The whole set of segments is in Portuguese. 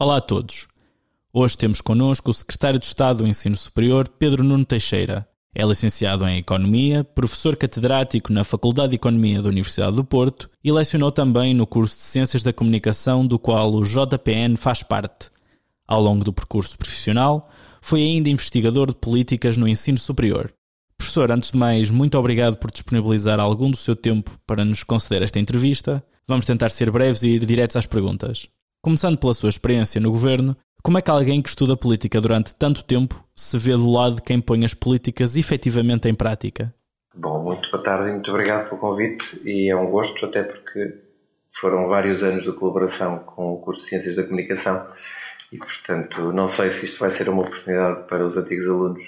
Olá a todos. Hoje temos connosco o Secretário de Estado do Ensino Superior, Pedro Nuno Teixeira. É licenciado em Economia, professor catedrático na Faculdade de Economia da Universidade do Porto e lecionou também no curso de Ciências da Comunicação, do qual o JPN faz parte. Ao longo do percurso profissional, foi ainda investigador de políticas no ensino superior. Professor, antes de mais, muito obrigado por disponibilizar algum do seu tempo para nos conceder esta entrevista. Vamos tentar ser breves e ir diretos às perguntas. Começando pela sua experiência no governo, como é que alguém que estuda política durante tanto tempo se vê do lado de quem põe as políticas efetivamente em prática? Bom, muito boa tarde e muito obrigado pelo convite e é um gosto até porque foram vários anos de colaboração com o curso de Ciências da Comunicação e, portanto, não sei se isto vai ser uma oportunidade para os antigos alunos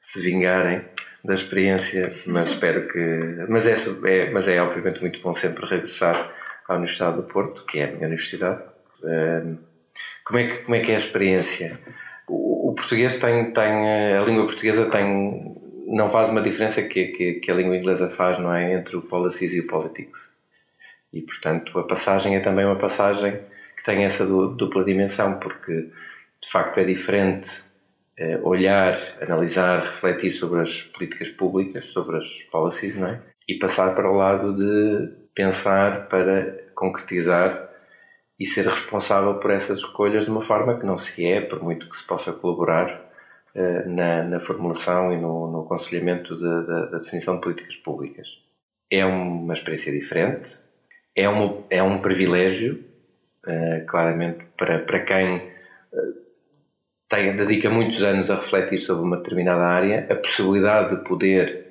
se vingarem da experiência, mas espero que. Mas é, é, mas é obviamente muito bom sempre regressar à Universidade do Porto, que é a minha universidade, como é que, como é, que é a experiência? O, o, português tem, tem, a língua portuguesa tem, não faz uma diferença que, que, que, a língua inglesa faz, não é? Entre o policies e o politics. E, portanto, a passagem é também uma passagem que tem essa dupla dimensão, porque, de facto, é diferente eh, olhar, analisar, refletir sobre as políticas públicas, sobre as policies, não é? E passar para o lado de pensar para concretizar e ser responsável por essas escolhas de uma forma que não se é, por muito que se possa colaborar uh, na, na, formulação e no, no aconselhamento de, de, da definição de políticas públicas. É uma experiência diferente, é, uma, é um privilégio, uh, claramente, para, para quem uh, tem, dedica muitos anos a refletir sobre uma determinada área, a possibilidade de poder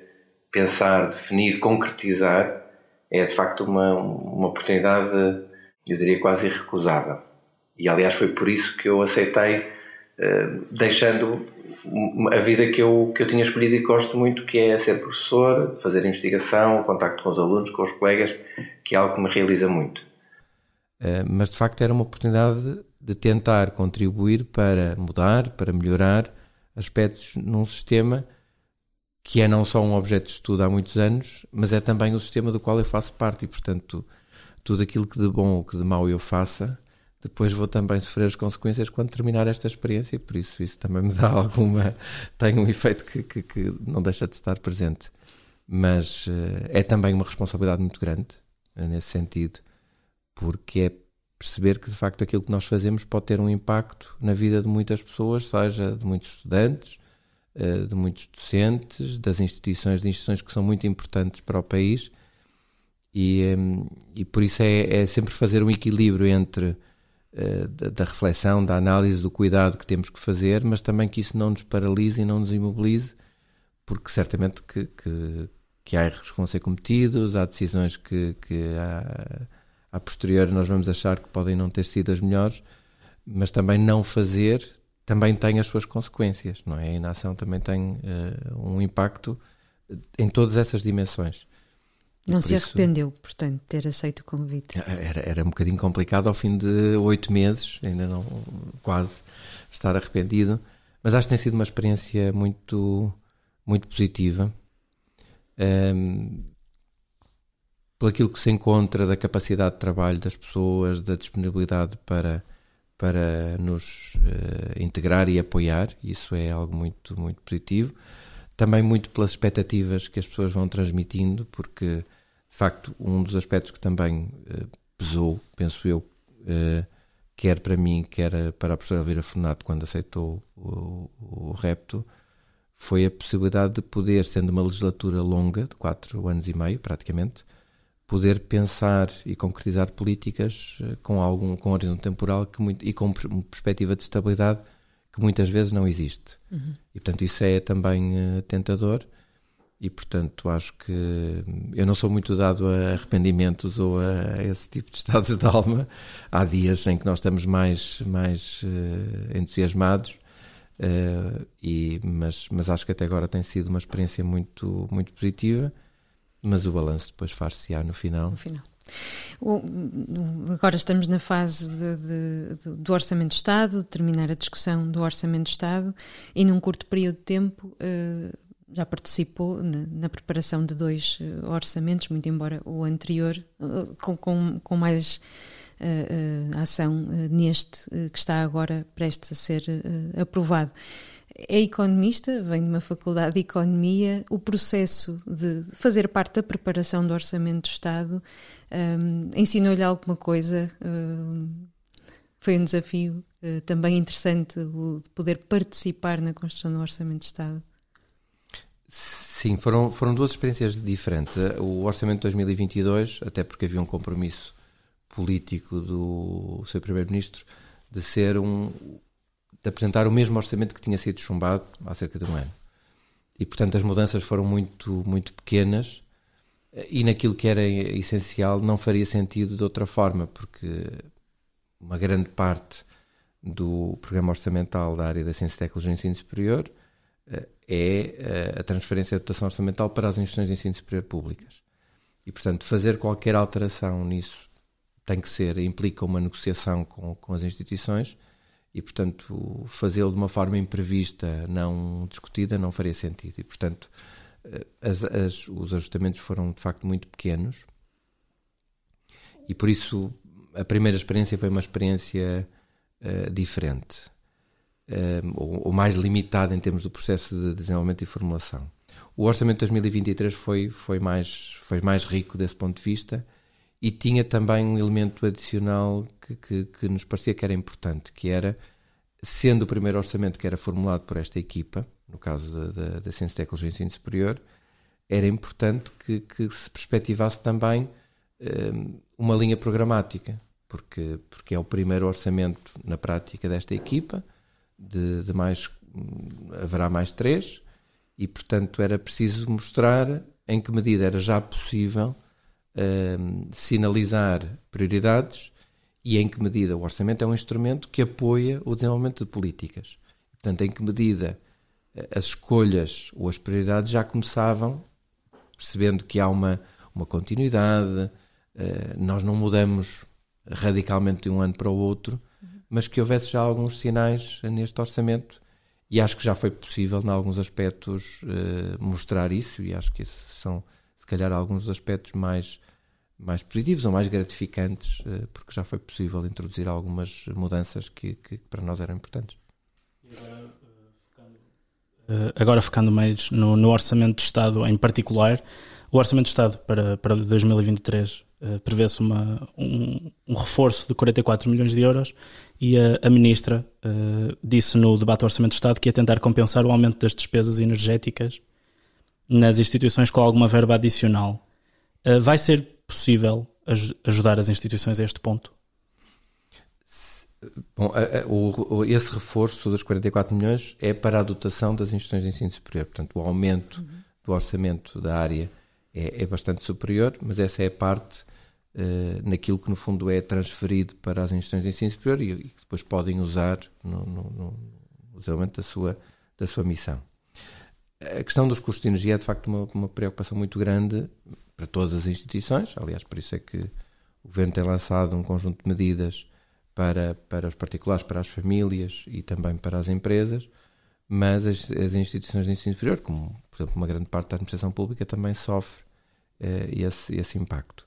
pensar, definir, concretizar, é de facto uma, uma oportunidade eu diria quase irrecusável. E aliás foi por isso que eu aceitei, eh, deixando a vida que eu, que eu tinha escolhido e gosto muito, que é ser professor, fazer investigação, contacto com os alunos, com os colegas, que é algo que me realiza muito. Eh, mas de facto era uma oportunidade de tentar contribuir para mudar, para melhorar aspectos num sistema que é não só um objeto de estudo há muitos anos, mas é também o sistema do qual eu faço parte e, portanto, tudo aquilo que de bom ou que de mau eu faça, depois vou também sofrer as consequências quando terminar esta experiência, por isso isso também me dá alguma. tem um efeito que, que, que não deixa de estar presente. Mas uh, é também uma responsabilidade muito grande, uh, nesse sentido, porque é perceber que de facto aquilo que nós fazemos pode ter um impacto na vida de muitas pessoas, seja de muitos estudantes, uh, de muitos docentes, das instituições, de instituições que são muito importantes para o país e, hum, e por isso é, é, sempre fazer um equilíbrio entre uh, da, reflexão, da análise, do cuidado que temos que fazer, mas também que isso não nos paralise e não nos imobilize, porque certamente que, que, que há erros que vão ser cometidos, há decisões que, que a, a posterior nós vamos achar que podem não ter sido as melhores, mas também não fazer também tem as suas consequências, não é? A inação também tem uh, um impacto em todas essas dimensões. Não se isso, arrependeu, portanto, de ter aceito o convite? Era, era um bocadinho complicado ao fim de oito meses, ainda não quase estar arrependido, mas acho que tem sido uma experiência muito, muito positiva. Um, por aquilo que se encontra da capacidade de trabalho das pessoas, da disponibilidade para, para nos uh, integrar e apoiar, isso é algo muito, muito positivo. Também muito pelas expectativas que as pessoas vão transmitindo, porque de facto, um dos aspectos que também uh, pesou, penso eu, uh, quer para mim, quer para a professora Elvira Fornato, quando aceitou o, o, repto, foi a possibilidade de poder, sendo uma legislatura longa, de quatro anos e meio praticamente, poder pensar e concretizar políticas uh, com algum com horizonte temporal que muito, e com perspectiva de estabilidade que muitas vezes não existe. Uhum. E portanto isso é também tentador e portanto acho que eu não sou muito dado a arrependimentos ou a esse tipo de estados de alma. Há dias em que nós estamos mais, mais uh, entusiasmados, uh, e, mas, mas acho que até agora tem sido uma experiência muito, muito positiva. Mas o balanço depois far-se-á no final. No final. Agora estamos na fase de, de, do Orçamento de Estado, de terminar a discussão do Orçamento de Estado, e num curto período de tempo uh, já participou na, na, preparação de dois uh, orçamentos, muito embora o anterior, uh, com, com, com, mais a ação neste que está agora prestes a ser aprovado. É economista, vem de uma faculdade de economia. O processo de fazer parte da preparação do Orçamento do Estado um, ensinou-lhe alguma coisa? Um, foi um desafio uh, também interessante o de poder participar na construção do Orçamento de Estado? Sim, foram, foram duas experiências diferentes. O Orçamento de 2022, até porque havia um compromisso político do seu Primeiro-Ministro de ser um, de apresentar o mesmo orçamento que tinha sido chumbado há cerca de um ano. E, portanto, as mudanças foram muito, muito pequenas e naquilo que era essencial não faria sentido de outra forma, porque uma grande parte do programa orçamental da área da ciência e tecnologia e ensino superior eh, é eh, a transferência de dotação orçamental para as instituições de ensino superior públicas. E, portanto, fazer qualquer alteração nisso tem que ser, implica uma negociação com, com as instituições e, portanto, fazê-lo de uma forma imprevista, não discutida, não faria sentido. E, portanto, eh, as, as, os ajustamentos foram de facto muito pequenos e por isso a primeira experiência foi uma experiência uh, diferente uh, ou, mais limitada em termos do processo de desenvolvimento e formulação. O orçamento de 2023 foi, foi, mais, foi mais rico desse ponto de vista e tinha também um elemento adicional que, que, que, nos parecia que era importante, que era, sendo o primeiro orçamento que era formulado por esta equipa, no caso da, da, Ciência, Tecnologia e Ensino Superior, era importante que, que se perspectivasse também um, uma linha programática, porque, porque é o primeiro orçamento na prática desta equipa, de, de mais, haverá mais três, e portanto era preciso mostrar em que medida era já possível uh, sinalizar prioridades e em que medida o orçamento é um instrumento que apoia o desenvolvimento de políticas. Portanto, em que medida eh, as escolhas ou as prioridades já começavam, percebendo que há uma, uma continuidade, uh, nós não mudamos radicalmente de um ano para o outro, mas que houvesse já alguns sinais neste orçamento e acho que já foi possível, em alguns aspectos, mostrar isso e acho que esses são, se calhar, alguns aspectos mais mais positivos ou mais gratificantes, eh, porque já foi possível introduzir algumas mudanças que, que para nós eram importantes. Agora focando eh, mais no, no, Orçamento de Estado em particular, o Orçamento de Estado para, para 2023 uh, prevê-se um, um, reforço de 44 milhões de euros e a, a Ministra uh, disse no debate do Orçamento de Estado que ia tentar compensar o aumento das despesas energéticas nas instituições com alguma verba adicional. Uh, vai ser possível ajudar as instituições a este ponto? Bom, esse reforço dos 44 milhões é para a dotação das instituições de ensino superior. Portanto, o aumento uhum. do orçamento da área é, é, bastante superior, mas essa é a parte naquilo que, no fundo, é transferido para as instituições de ensino superior e, que depois podem usar no desenvolvimento da sua, da sua missão. A questão dos custos de energia é, de facto, uma, uma preocupação muito grande para todas as instituições. Aliás, por isso é que o Governo tem lançado um conjunto de medidas para, para os particulares, para as famílias e também para as empresas, mas as, as instituições de ensino superior, como por exemplo uma grande parte da administração pública, também sofre eh, esse, esse impacto.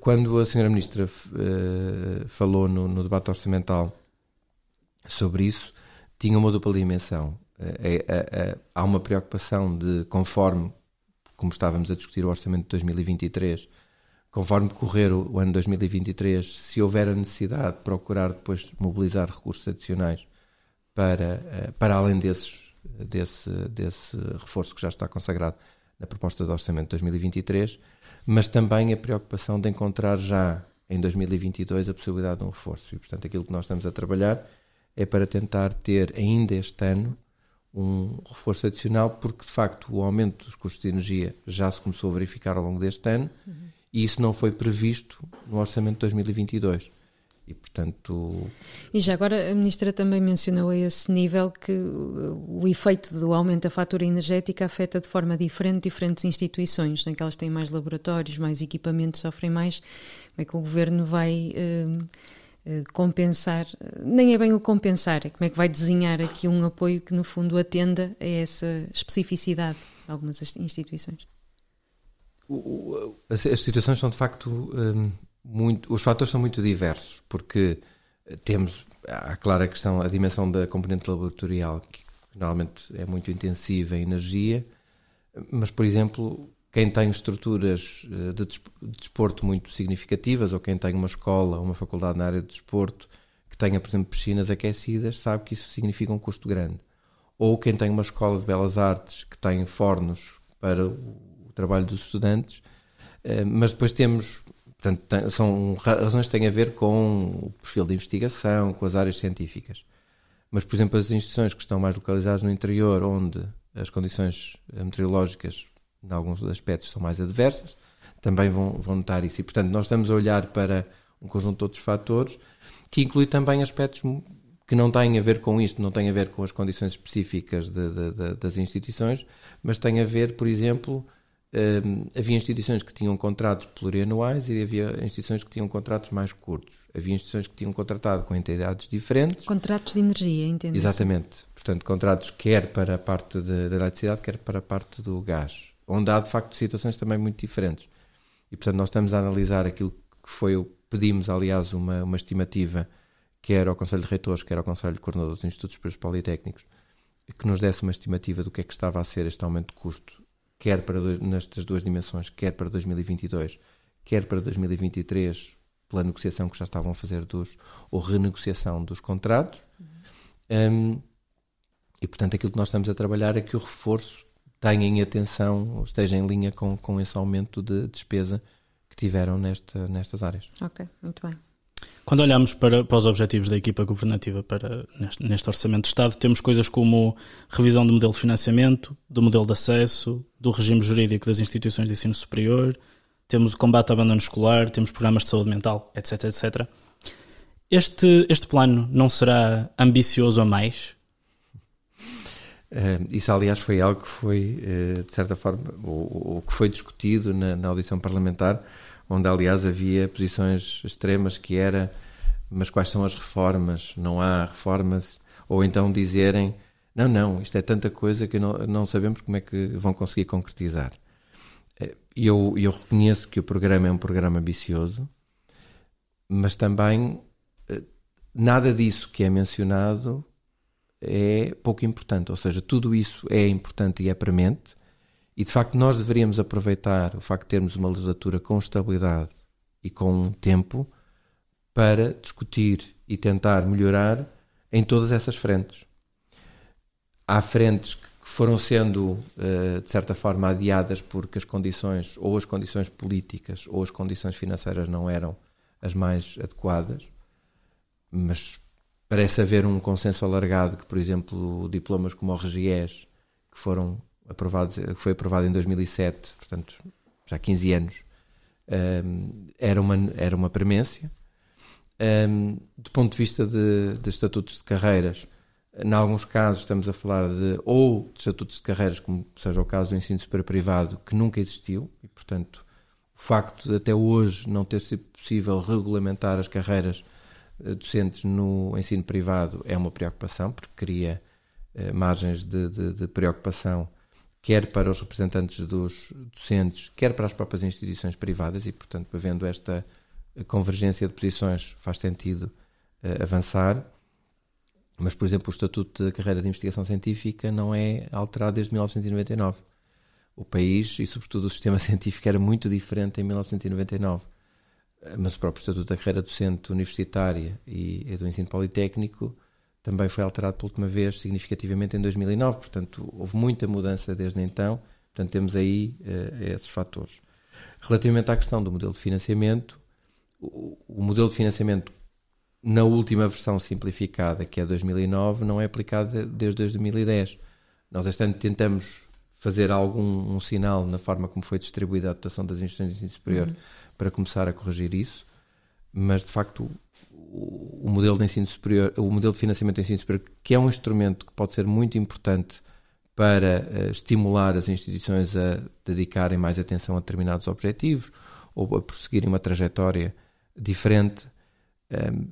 Quando a senhora Ministra eh, falou no, no, debate orçamental sobre isso, tinha uma dupla dimensão. Eh, há uma preocupação de, conforme como estávamos a discutir o orçamento de 2023, conforme decorrer o, ano 2023, se houver a necessidade de procurar depois mobilizar recursos adicionais para, para além desses, desse, desse reforço que já está consagrado na proposta de orçamento de 2023, mas também a preocupação de encontrar já em 2022 a possibilidade de um reforço. E, portanto, aquilo que nós estamos a trabalhar é para tentar ter ainda este ano um reforço adicional, porque de facto o aumento dos custos de energia já se começou a verificar ao longo deste ano uhum. e isso não foi previsto no orçamento de 2022. E, portanto... e já agora a Ministra também mencionou a esse nível que o efeito do aumento da fatura energética afeta de forma diferente diferentes instituições, naquelas que têm mais laboratórios, mais equipamentos, sofrem mais. Como é que o Governo vai... Uh, eh, compensar, nem é bem o compensar, é como é que vai desenhar aqui um apoio que no fundo atenda a essa especificidade de algumas instituições. as, situações são de facto um, muito, os fatores são muito diversos, porque temos, há clara a questão, a dimensão da componente laboratorial, que normalmente é muito intensiva em energia, mas, por exemplo, quem tem estruturas eh, de desporto muito significativas, ou quem tem uma escola, uma faculdade na área de desporto, que tenha, por exemplo, piscinas aquecidas, sabe que isso significa um custo grande. Ou quem tem uma escola de belas artes que tem fornos para o trabalho dos estudantes, eh, mas depois temos Portanto, são razões que têm a ver com o perfil de investigação, com as áreas científicas. Mas, por exemplo, as instituições que estão mais localizadas no interior, onde as condições meteorológicas, em alguns aspectos, são mais adversas, também vão, vão notar isso. E, portanto, nós estamos a olhar para um conjunto de outros fatores, que inclui também aspectos que não têm a ver com isto, não têm a ver com as condições específicas de, de, de, das instituições, mas têm a ver, por exemplo, Uh, havia instituições que tinham contratos plurianuais e havia instituições que tinham contratos mais curtos. Havia instituições que tinham contratado com entidades diferentes. Contratos de energia, entende? Exatamente. Portanto, contratos quer para a parte da eletricidade, quer para a parte do gás. Onde há, de facto, situações também muito diferentes. E, portanto, nós estamos a analisar aquilo que foi, pedimos, aliás, uma, uma estimativa, quer ao Conselho de Reitores, quer ao Conselho de Coordenadores dos Institutos Superiores Politécnicos, que nos desse uma estimativa do que é que estava a ser este aumento de custo quer para dois, nestas duas dimensões, quer para 2022, quer para 2023, pela negociação que já estavam a fazer dos, ou renegociação dos contratos. Uhum. Um, e, portanto, aquilo que nós estamos a trabalhar é que o reforço tenha em atenção, esteja em linha com, com esse aumento de despesa que tiveram nesta, nestas áreas. Ok, muito bem. Quando olhamos para, para os objetivos da equipa governativa para neste, neste, Orçamento de Estado, temos coisas como revisão do modelo de financiamento, do modelo de acesso, do regime jurídico das instituições de ensino superior, temos o combate ao abandono escolar, temos programas de saúde mental, etc, etc. Este, este plano não será ambicioso a mais? Uh, isso, aliás, foi algo que foi, uh, de certa forma, o, o que foi discutido na, na audição parlamentar, onde aliás havia posições extremas que era mas quais são as reformas? Não há reformas? Ou então dizerem não, não, isto é tanta coisa que não, não sabemos como é que vão conseguir concretizar. Eh, eu, eu reconheço que o programa é um programa ambicioso, mas também eh, nada disso que é mencionado é pouco importante. Ou seja, tudo isso é importante e é premente, e de facto, nós deveríamos aproveitar o facto de termos uma legislatura com estabilidade e com tempo para discutir e tentar melhorar em todas essas frentes. Há frentes que foram sendo, eh, de certa forma, adiadas porque as condições, ou as condições políticas, ou as condições financeiras não eram as mais adequadas, mas parece haver um consenso alargado que, por exemplo, diplomas como o RGES, que foram aprovado, foi aprovado em 2007, portanto já há 15 anos, um, era, uma, era uma premência. Um, do ponto de vista de, de estatutos de carreiras, em alguns casos estamos a falar de ou de estatutos de carreiras, como seja o caso do ensino superior privado, que nunca existiu, e portanto o facto de até hoje não ter sido possível regulamentar as carreiras eh, docentes no ensino privado é uma preocupação, porque cria eh, margens de, de, de preocupação quer para os representantes dos docentes, quer para as próprias instituições privadas, e, portanto, havendo esta convergência de posições, faz sentido uh, avançar. Mas, por exemplo, o Estatuto da Carreira de Investigação Científica não é alterado desde 1999. O país e, sobretudo, o sistema científico era muito diferente em 1999. Eh, mas o próprio Estatuto da Carreira Docente Universitária e, do Ensino Politécnico também foi alterado pela última vez significativamente em 2009, portanto houve muita mudança desde então, portanto temos aí uh, esses fatores. Relativamente à questão do modelo de financiamento, o, o, modelo de financiamento na última versão simplificada, que é 2009, não é aplicado desde 2010. Nós este ano tentamos fazer algum um sinal na forma como foi distribuída a dotação das instituições de ensino superior uhum. para começar a corrigir isso, mas de facto o modelo de ensino superior, o modelo de financiamento do ensino superior, que é um instrumento que pode ser muito importante para uh, estimular as instituições a dedicarem mais atenção a determinados objetivos ou a prosseguirem uma trajetória diferente, um, ehm,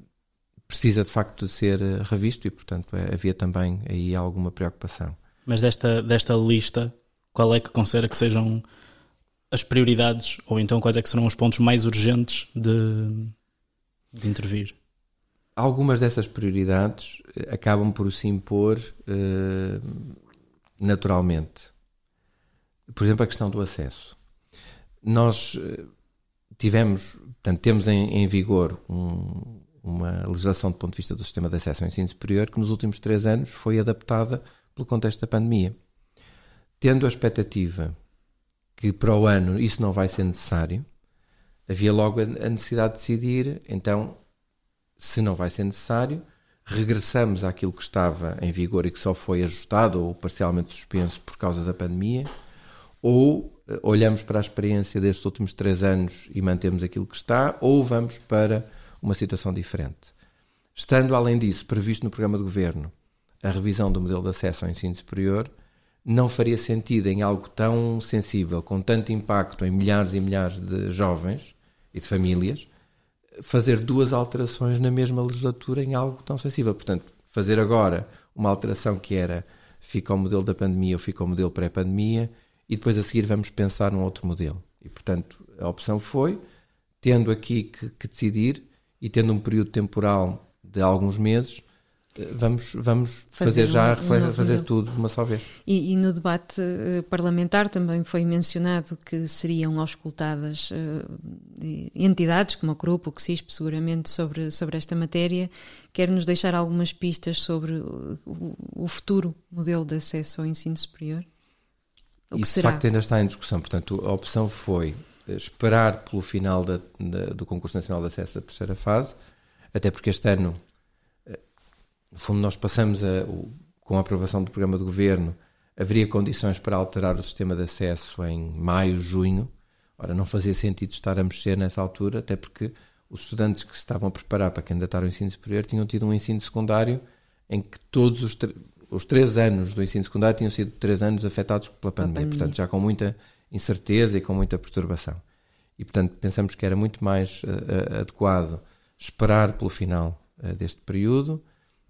precisa de facto de ser eh, revisto e, portanto, é, havia também aí alguma preocupação. Mas desta, desta lista, qual é que considera que sejam as prioridades ou então quais é que serão os pontos mais urgentes de, de intervir? Algumas dessas prioridades eh, acabam por se impor uh, naturalmente. Por exemplo, a questão do acesso. Nós uh, tivemos, portanto, temos em, em vigor um, uma legislação do ponto de vista do sistema de acesso ao ensino superior que nos últimos três anos foi adaptada pelo contexto da pandemia. Tendo a expectativa que para o ano isso não vai ser necessário, havia logo a necessidade de decidir, então, se não vai ser necessário, regressamos àquilo que estava em vigor e que só foi ajustado ou parcialmente suspenso por causa da pandemia, ou eh, olhamos para a experiência destes últimos três anos e mantemos aquilo que está, ou vamos para uma situação diferente. Estando, além disso, previsto no programa de governo a revisão do modelo de acesso ao ensino superior, não faria sentido em algo tão sensível, com tanto impacto em milhares e milhares de jovens e de famílias, fazer duas alterações na mesma legislatura em algo tão sensível. Portanto, fazer agora uma alteração que era fica o modelo da pandemia ou fica o modelo pré-pandemia e depois a seguir vamos pensar num outro modelo. E, portanto, a opção foi, tendo aqui que, que decidir e tendo um período temporal de alguns meses, vamos, vamos fazer, fazer já, um, fazer tudo de uma só vez. E, e, no debate uh, parlamentar também foi mencionado que seriam auscultadas uh, entidades como o grupo, o CISP, seguramente, sobre, sobre esta matéria. Quer nos deixar algumas pistas sobre o, o futuro modelo de acesso ao ensino superior? O Isso, de facto, ainda está em discussão. Portanto, a opção foi esperar pelo final da, da, do Concurso Nacional de Acesso da terceira fase, até porque este ano no fundo, nós passamos a, com a aprovação do programa de governo, haveria condições para alterar o sistema de acesso em maio, junho. Ora, não fazia sentido estar a mexer nessa altura, até porque os estudantes que se estavam a preparar para candidatar ao ensino superior tinham tido um ensino secundário em que todos os, os três anos do ensino secundário tinham sido três anos afetados pela pandemia, pandemia, portanto, já com muita incerteza e com muita perturbação. E, portanto, pensamos que era muito mais uh, adequado esperar pelo final uh, deste período,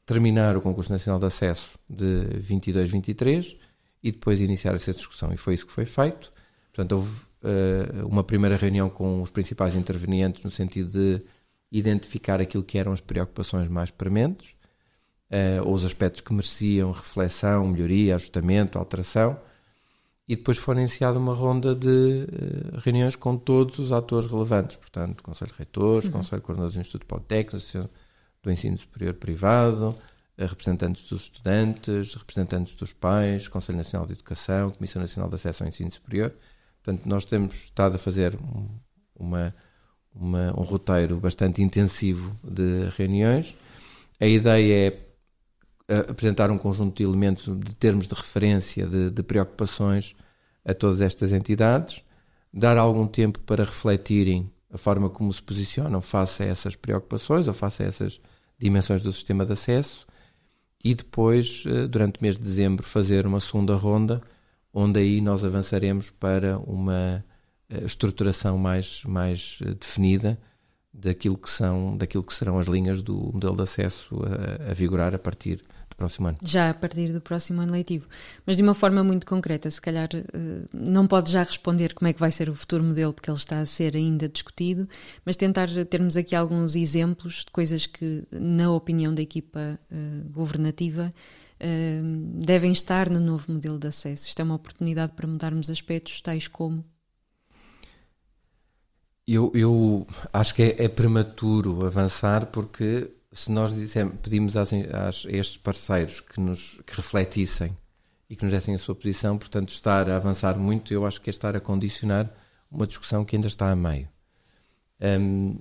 terminar o concurso nacional de acesso de 22-23 e depois iniciar essa discussão. E foi isso que foi feito. Portanto, houve uh, uma primeira reunião com os principais intervenientes no sentido de identificar aquilo que eram as preocupações mais prementes, uh, ou os aspectos que mereciam reflexão, melhoria, ajustamento, alteração. E depois foi iniciada uma ronda de uh, reuniões com todos os atores relevantes, portanto, Conselho de Reitores, uhum. Conselho de Coordenadores do Instituto Politécnico, do ensino superior privado, representantes dos estudantes, representantes dos pais, Conselho Nacional de Educação, Comissão Nacional de Acesso ao Ensino Superior. Portanto, nós temos estado a fazer uma, uma, um roteiro bastante intensivo de reuniões. A ideia é eh, apresentar um conjunto de elementos, de termos de referência, de, de preocupações a todas estas entidades, dar algum tempo para refletirem a forma como se posicionam face a essas preocupações ou face a essas dimensões do sistema de acesso e depois, eh, durante o mês de dezembro, fazer uma segunda ronda, onde aí nós avançaremos para uma eh, estruturação mais, mais eh, definida daquilo que, são, daquilo que serão as linhas do modelo de acesso a, a vigorar a partir do próximo ano. Já a partir do próximo ano letivo. Mas de uma forma muito concreta, se calhar eh, não pode já responder como é que vai ser o futuro modelo, porque ele está a ser ainda discutido, mas tentar termos aqui alguns exemplos de coisas que, na opinião da equipa uh, governativa, uh, devem estar no novo modelo de acesso. Isto é uma oportunidade para mudarmos aspectos tais como eu, eu, acho que é, é, prematuro avançar porque se nós dissemos, pedimos às, às, a estes parceiros que nos que refletissem e que nos dessem a sua posição, portanto, estar a avançar muito, eu acho que é estar a condicionar uma discussão que ainda está a meio. Um,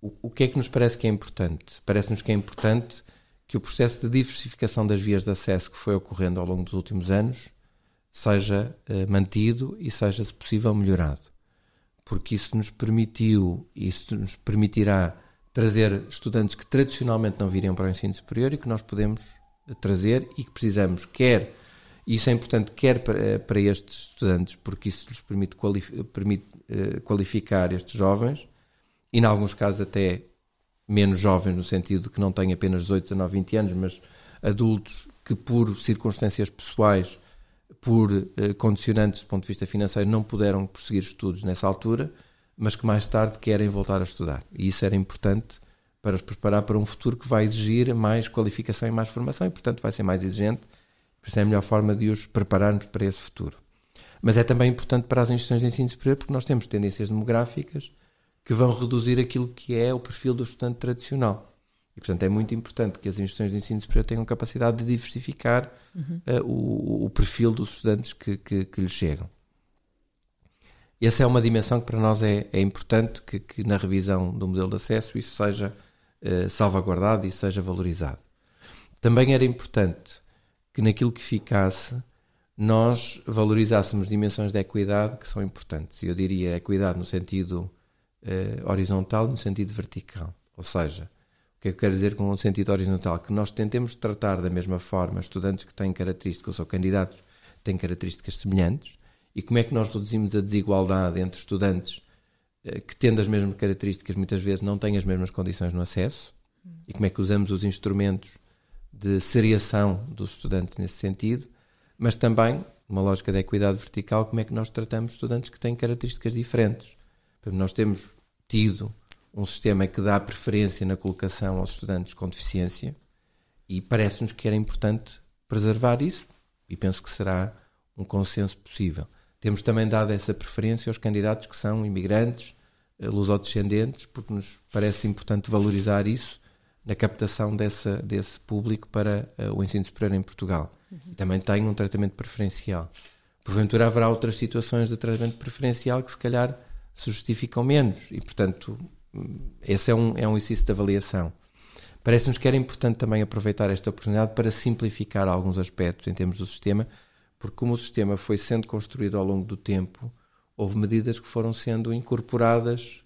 o, o que é que nos parece que é importante? Parece-nos que é importante que o processo de diversificação das vias de acesso que foi ocorrendo ao longo dos últimos anos seja uh, mantido e seja, se possível, melhorado. Porque isso nos permitiu, isso nos permitirá trazer estudantes que tradicionalmente não viriam para o ensino superior e que nós podemos trazer e que precisamos, quer, e isso é importante, quer para, eh, para estes estudantes, porque isso lhes permite, permite uh, qualificar estes jovens, e em alguns casos até menos jovens, no sentido de que não têm apenas 18, 19, 20 anos, mas adultos que por circunstâncias pessoais por uh, condicionantes do ponto de vista financeiro, não puderam prosseguir estudos nessa altura, mas que mais tarde querem voltar a estudar. E isso era importante para os preparar para um futuro que vai exigir mais qualificação e mais formação e, portanto, vai ser mais exigente. Por isso é a melhor forma de os prepararmos para esse futuro. Mas é também importante para as instituições de ensino superior porque nós temos tendências demográficas que vão reduzir aquilo que é o perfil do estudante tradicional. E, portanto, é muito importante que as instituições de ensino superior tenham capacidade de diversificar uhum. uh, o, o, perfil dos estudantes que, que, que lhes chegam. Essa é uma dimensão que para nós é, é importante que, que, na revisão do modelo de acesso isso seja uh, salvaguardado e seja valorizado. Também era importante que naquilo que ficasse nós valorizássemos dimensões de equidade que são importantes. Eu diria equidade no sentido uh, horizontal, no sentido vertical. Ou seja, o que é que eu quero dizer com o sentido horizontal? Que nós tentemos tratar da mesma forma estudantes que têm características, ou candidatos que têm características semelhantes, e como é que nós reduzimos a desigualdade entre estudantes uh, que, tendo as mesmas características, muitas vezes não têm as mesmas condições no acesso, e como é que usamos os instrumentos de seriação dos estudantes nesse sentido mas também, uma lógica de equidade vertical, como é que nós tratamos estudantes que têm características diferentes. Nós temos tido um sistema que dá preferência na colocação aos estudantes com deficiência e parece-nos que era importante preservar isso e penso que será um consenso possível. Temos também dado essa preferência aos candidatos que são imigrantes, eh, lusodescendentes, porque nos parece importante valorizar isso na captação dessa, desse público para uh, o ensino superior em Portugal. Uhum. E também tem um tratamento preferencial. Porventura haverá outras situações de tratamento preferencial que se calhar se justificam menos e, portanto, esse é um, é um exercício de avaliação. Parece-nos que era importante também aproveitar esta oportunidade para simplificar alguns aspectos em termos do sistema, porque como o sistema foi sendo construído ao longo do tempo, houve medidas que foram sendo incorporadas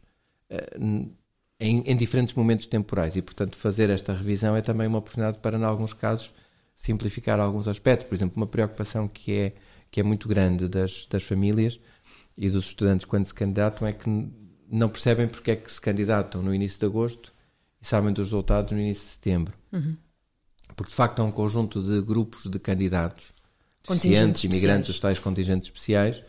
uh, em, em, diferentes momentos temporais e, portanto, fazer esta revisão é também uma oportunidade para, em alguns casos, simplificar alguns aspectos. Por exemplo, uma preocupação que é, que é muito grande das, das famílias e dos estudantes quando se candidatam é que não percebem porque é que se candidatam no início de agosto e sabem dos resultados no início de setembro. Uhum. Porque, de facto, há um conjunto de grupos de candidatos, deficientes, imigrantes, os tais contingentes especiais,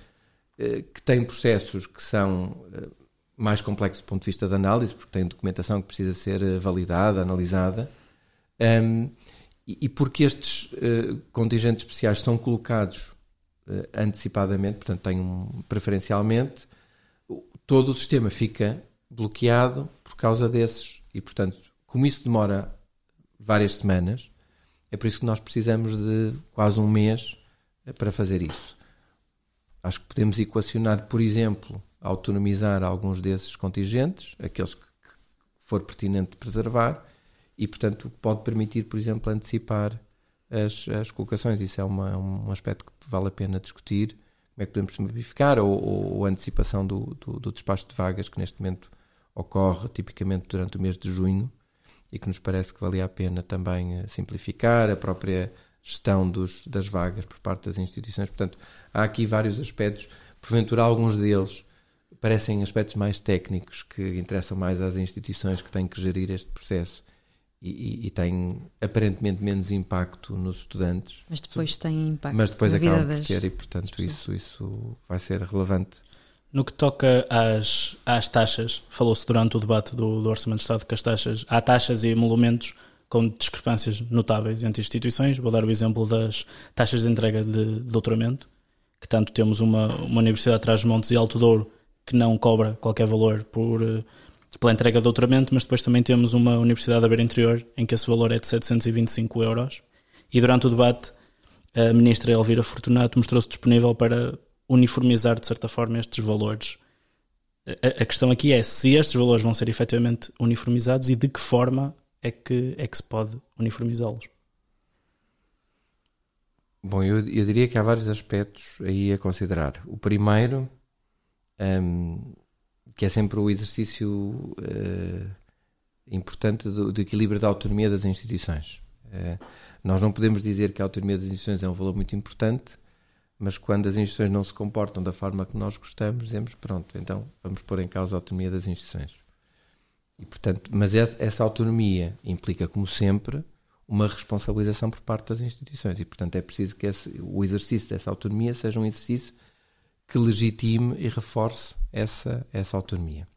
eh, que têm processos que são eh, mais complexos do ponto de vista da análise, porque têm documentação que precisa ser eh, validada, analisada, e, porque estes contingentes especiais são colocados antecipadamente, portanto, têm um, preferencialmente, todo o sistema fica bloqueado por causa desses. E, portanto, como isso demora várias semanas, é por isso que nós precisamos de quase um mês para fazer isso. Acho que podemos equacionar, por exemplo, autonomizar alguns desses contingentes, aqueles que, que for pertinente preservar, e, portanto, pode permitir, por exemplo, antecipar as, as colocações. Isso é uma, um aspecto que vale a pena discutir. Como é que podemos simplificar? Ou, ou, ou a antecipação do, do, do, despacho de vagas, que neste momento ocorre tipicamente durante o mês de junho e que nos parece que valia a pena também eh, simplificar a própria gestão dos, das vagas por parte das instituições. Portanto, há aqui vários aspectos, porventura alguns deles parecem aspectos mais técnicos que interessam mais às instituições que têm que gerir este processo e, e, tem aparentemente menos impacto nos estudantes. Mas depois tem impacto Mas depois na acaba por ter e, portanto, isso, isso vai ser relevante. No que toca às, às taxas, falou-se durante o debate do, do Orçamento de Estado que as taxas, há taxas e emolumentos com discrepâncias notáveis entre instituições. Vou dar o exemplo das taxas de entrega de, doutoramento, que tanto temos uma, uma Universidade de Trás-Montes e Alto Douro que não cobra qualquer valor por, eh, pela entrega de doutoramento, mas depois também temos uma Universidade da Beira Interior em que esse valor é de 725 euros. E durante o debate, a ministra Elvira Fortunato mostrou-se disponível para uniformizar, de certa forma, estes valores. A, questão aqui é se estes valores vão ser efetivamente uniformizados e de que forma é que, é que se pode uniformizá-los. Bom, eu, eu diria que há vários aspectos aí a considerar. O primeiro um, que é sempre o exercício uh, importante do, do, equilíbrio da autonomia das instituições. Uh, nós não podemos dizer que a autonomia das instituições é um valor muito importante, mas quando as instituições não se comportam da forma que nós gostamos, dizemos pronto, então vamos pôr em causa a autonomia das instituições. E, portanto, mas essa autonomia implica, como sempre, uma responsabilização por parte das instituições e, portanto, é preciso que esse, o exercício dessa autonomia seja um exercício que legitime e reforce essa, essa autonomia.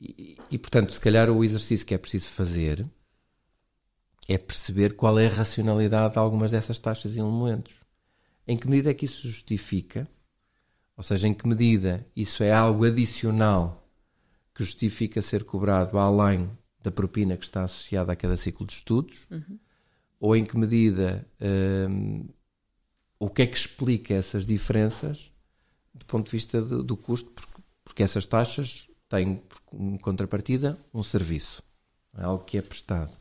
E, e, portanto, se calhar o exercício que é preciso fazer é perceber qual é a racionalidade de algumas dessas taxas e elementos. Em que medida é que isso justifica? Ou seja, em que medida isso é algo adicional que justifica ser cobrado além da propina que está associada a cada ciclo de estudos? Uhum. Ou em que medida hum, o que é que explica essas diferenças do ponto de vista do, do custo? Porque, porque, essas taxas têm como contrapartida um serviço, é algo que é prestado.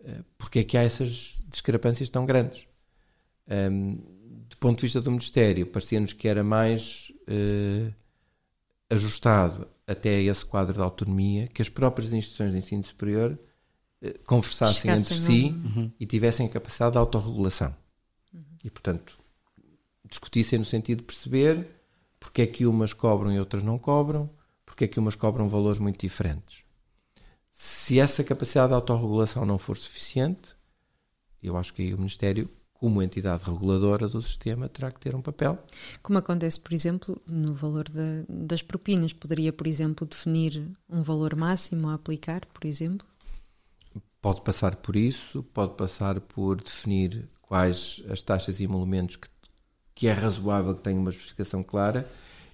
Eh, porque é que há essas discrepâncias tão grandes? Um, do ponto de vista do Ministério, parecia-nos que era mais uh, ajustado até esse quadro de autonomia que as próprias instituições de ensino superior uh, conversassem entre si uhum. e tivessem capacidade de autorregulação. Uhum. E, portanto, discutissem no sentido de perceber porque é que umas cobram e outras não cobram, porque é que umas cobram valores muito diferentes. Se essa capacidade de autorregulação não for suficiente, eu acho que aí o Ministério, como entidade reguladora do sistema, terá que ter um papel. Como acontece, por exemplo, no valor da, das propinas. Poderia, por exemplo, definir um valor máximo a aplicar, por exemplo? Pode passar por isso, pode passar por definir quais as taxas e emolumentos que, que é razoável que tenham uma especificação clara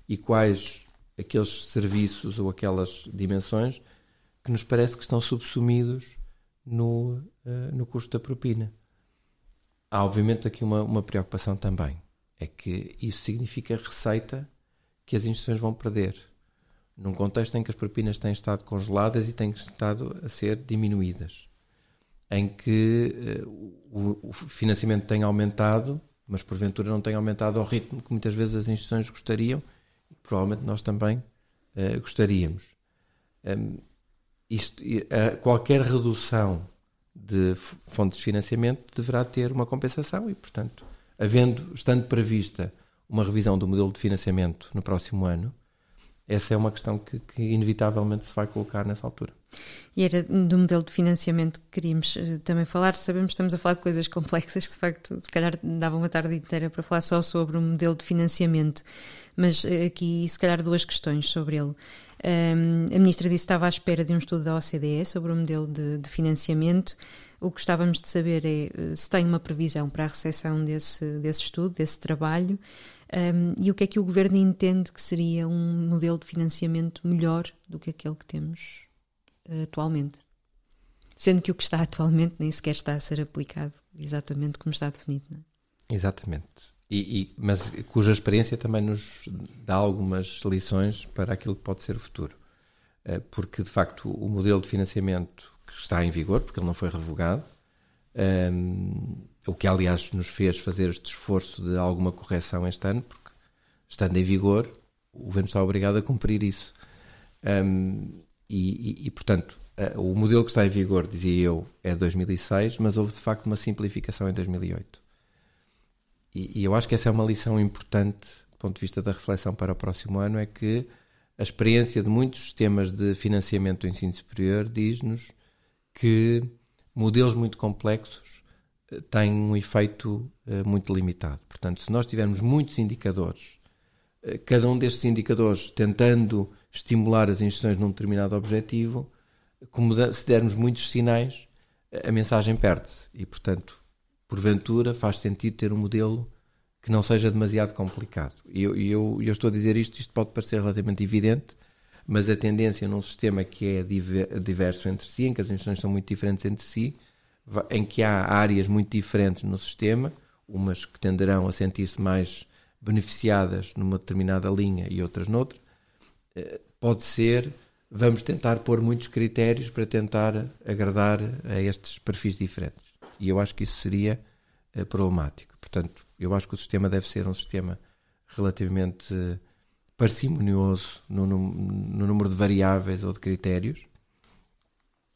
e quais aqueles serviços ou aquelas dimensões que nos parece que estão subsumidos no, uh, no custo da propina. Há, obviamente, aqui uma, uma preocupação também. É que isso significa receita que as instituições vão perder. Num contexto em que as propinas têm estado congeladas e têm estado a ser diminuídas. Em que uh, o, o financiamento tem aumentado, mas porventura não tem aumentado ao ritmo que muitas vezes as instituições gostariam e provavelmente nós também uh, gostaríamos. Um, isto, qualquer redução de fontes de financiamento deverá ter uma compensação e, portanto, havendo, estando prevista uma revisão do modelo de financiamento no próximo ano, essa é uma questão que, que, inevitavelmente se vai colocar nessa altura. E era do modelo de financiamento que queríamos eh, também falar. Sabemos que estamos a falar de coisas complexas de facto, se calhar dava uma tarde inteira para falar só sobre o modelo de financiamento, mas eh, aqui, se calhar, duas questões sobre ele. Um, a ministra disse que estava à espera de um estudo da OCDE sobre o modelo de, de financiamento. O que gostávamos de saber é eh, se tem uma previsão para a recepção desse, desse estudo, desse trabalho, um, e o que é que o governo entende que seria um modelo de financiamento melhor do que aquele que temos uh, atualmente. Sendo que o que está atualmente nem sequer está a ser aplicado exatamente como está definido. Não é? Exatamente. E, e, mas cuja experiência também nos dá algumas lições para aquilo que pode ser o futuro. Eh, porque, de facto, o modelo de financiamento que está em vigor, porque ele não foi revogado, um, ehm, o que, aliás, nos fez fazer este esforço de alguma correção este ano, porque, estando em vigor, o governo está obrigado a cumprir isso. Um, ehm, e, e, portanto, eh, o modelo que está em vigor, dizia eu, é 2006, mas houve, de facto, uma simplificação em 2008. E, e, eu acho que essa é uma lição importante do ponto de vista da reflexão para o próximo ano, é que a experiência de muitos sistemas de financiamento do ensino superior diz-nos que modelos muito complexos eh, têm um efeito uh, muito limitado. Portanto, se nós tivermos muitos indicadores, uh, cada um destes indicadores tentando estimular as instituições num determinado objetivo, como se dermos muitos sinais, a mensagem perde-se. E, portanto, porventura faz sentido ter um modelo que não seja demasiado complicado. E eu, eu, eu, estou a dizer isto, isto pode parecer relativamente evidente, mas a tendência num sistema que é diverso entre si, em que as instituições são muito diferentes entre si, em que há áreas muito diferentes no sistema, umas que tenderão a sentir-se mais beneficiadas numa determinada linha e outras noutra, eh, pode ser, vamos tentar pôr muitos critérios para tentar agradar a estes perfis diferentes. E eu acho que isso seria uh, problemático. Portanto, eu acho que o sistema deve ser um sistema relativamente uh, parcimonioso no, no, no, número de variáveis ou de critérios.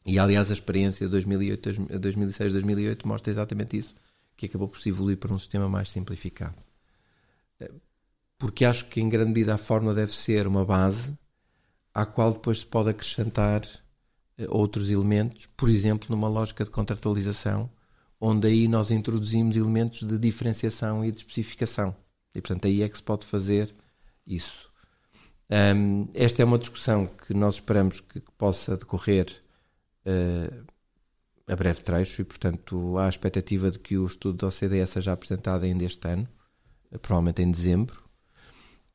E, aliás, a experiência de 2008, 2006, 2008 mostra exatamente isso, que acabou por se evoluir para um sistema mais simplificado. Eh, porque acho que, em grande medida, a fórmula deve ser uma base à qual depois se pode acrescentar outros elementos, por exemplo, numa lógica de contratualização, onde aí nós introduzimos elementos de diferenciação e de especificação. E, portanto, aí é que se pode fazer isso. Um, esta é uma discussão que nós esperamos que, que possa decorrer uh, a breve trecho e, portanto, há a expectativa de que o estudo da OCDE seja apresentado ainda este ano, provavelmente em dezembro.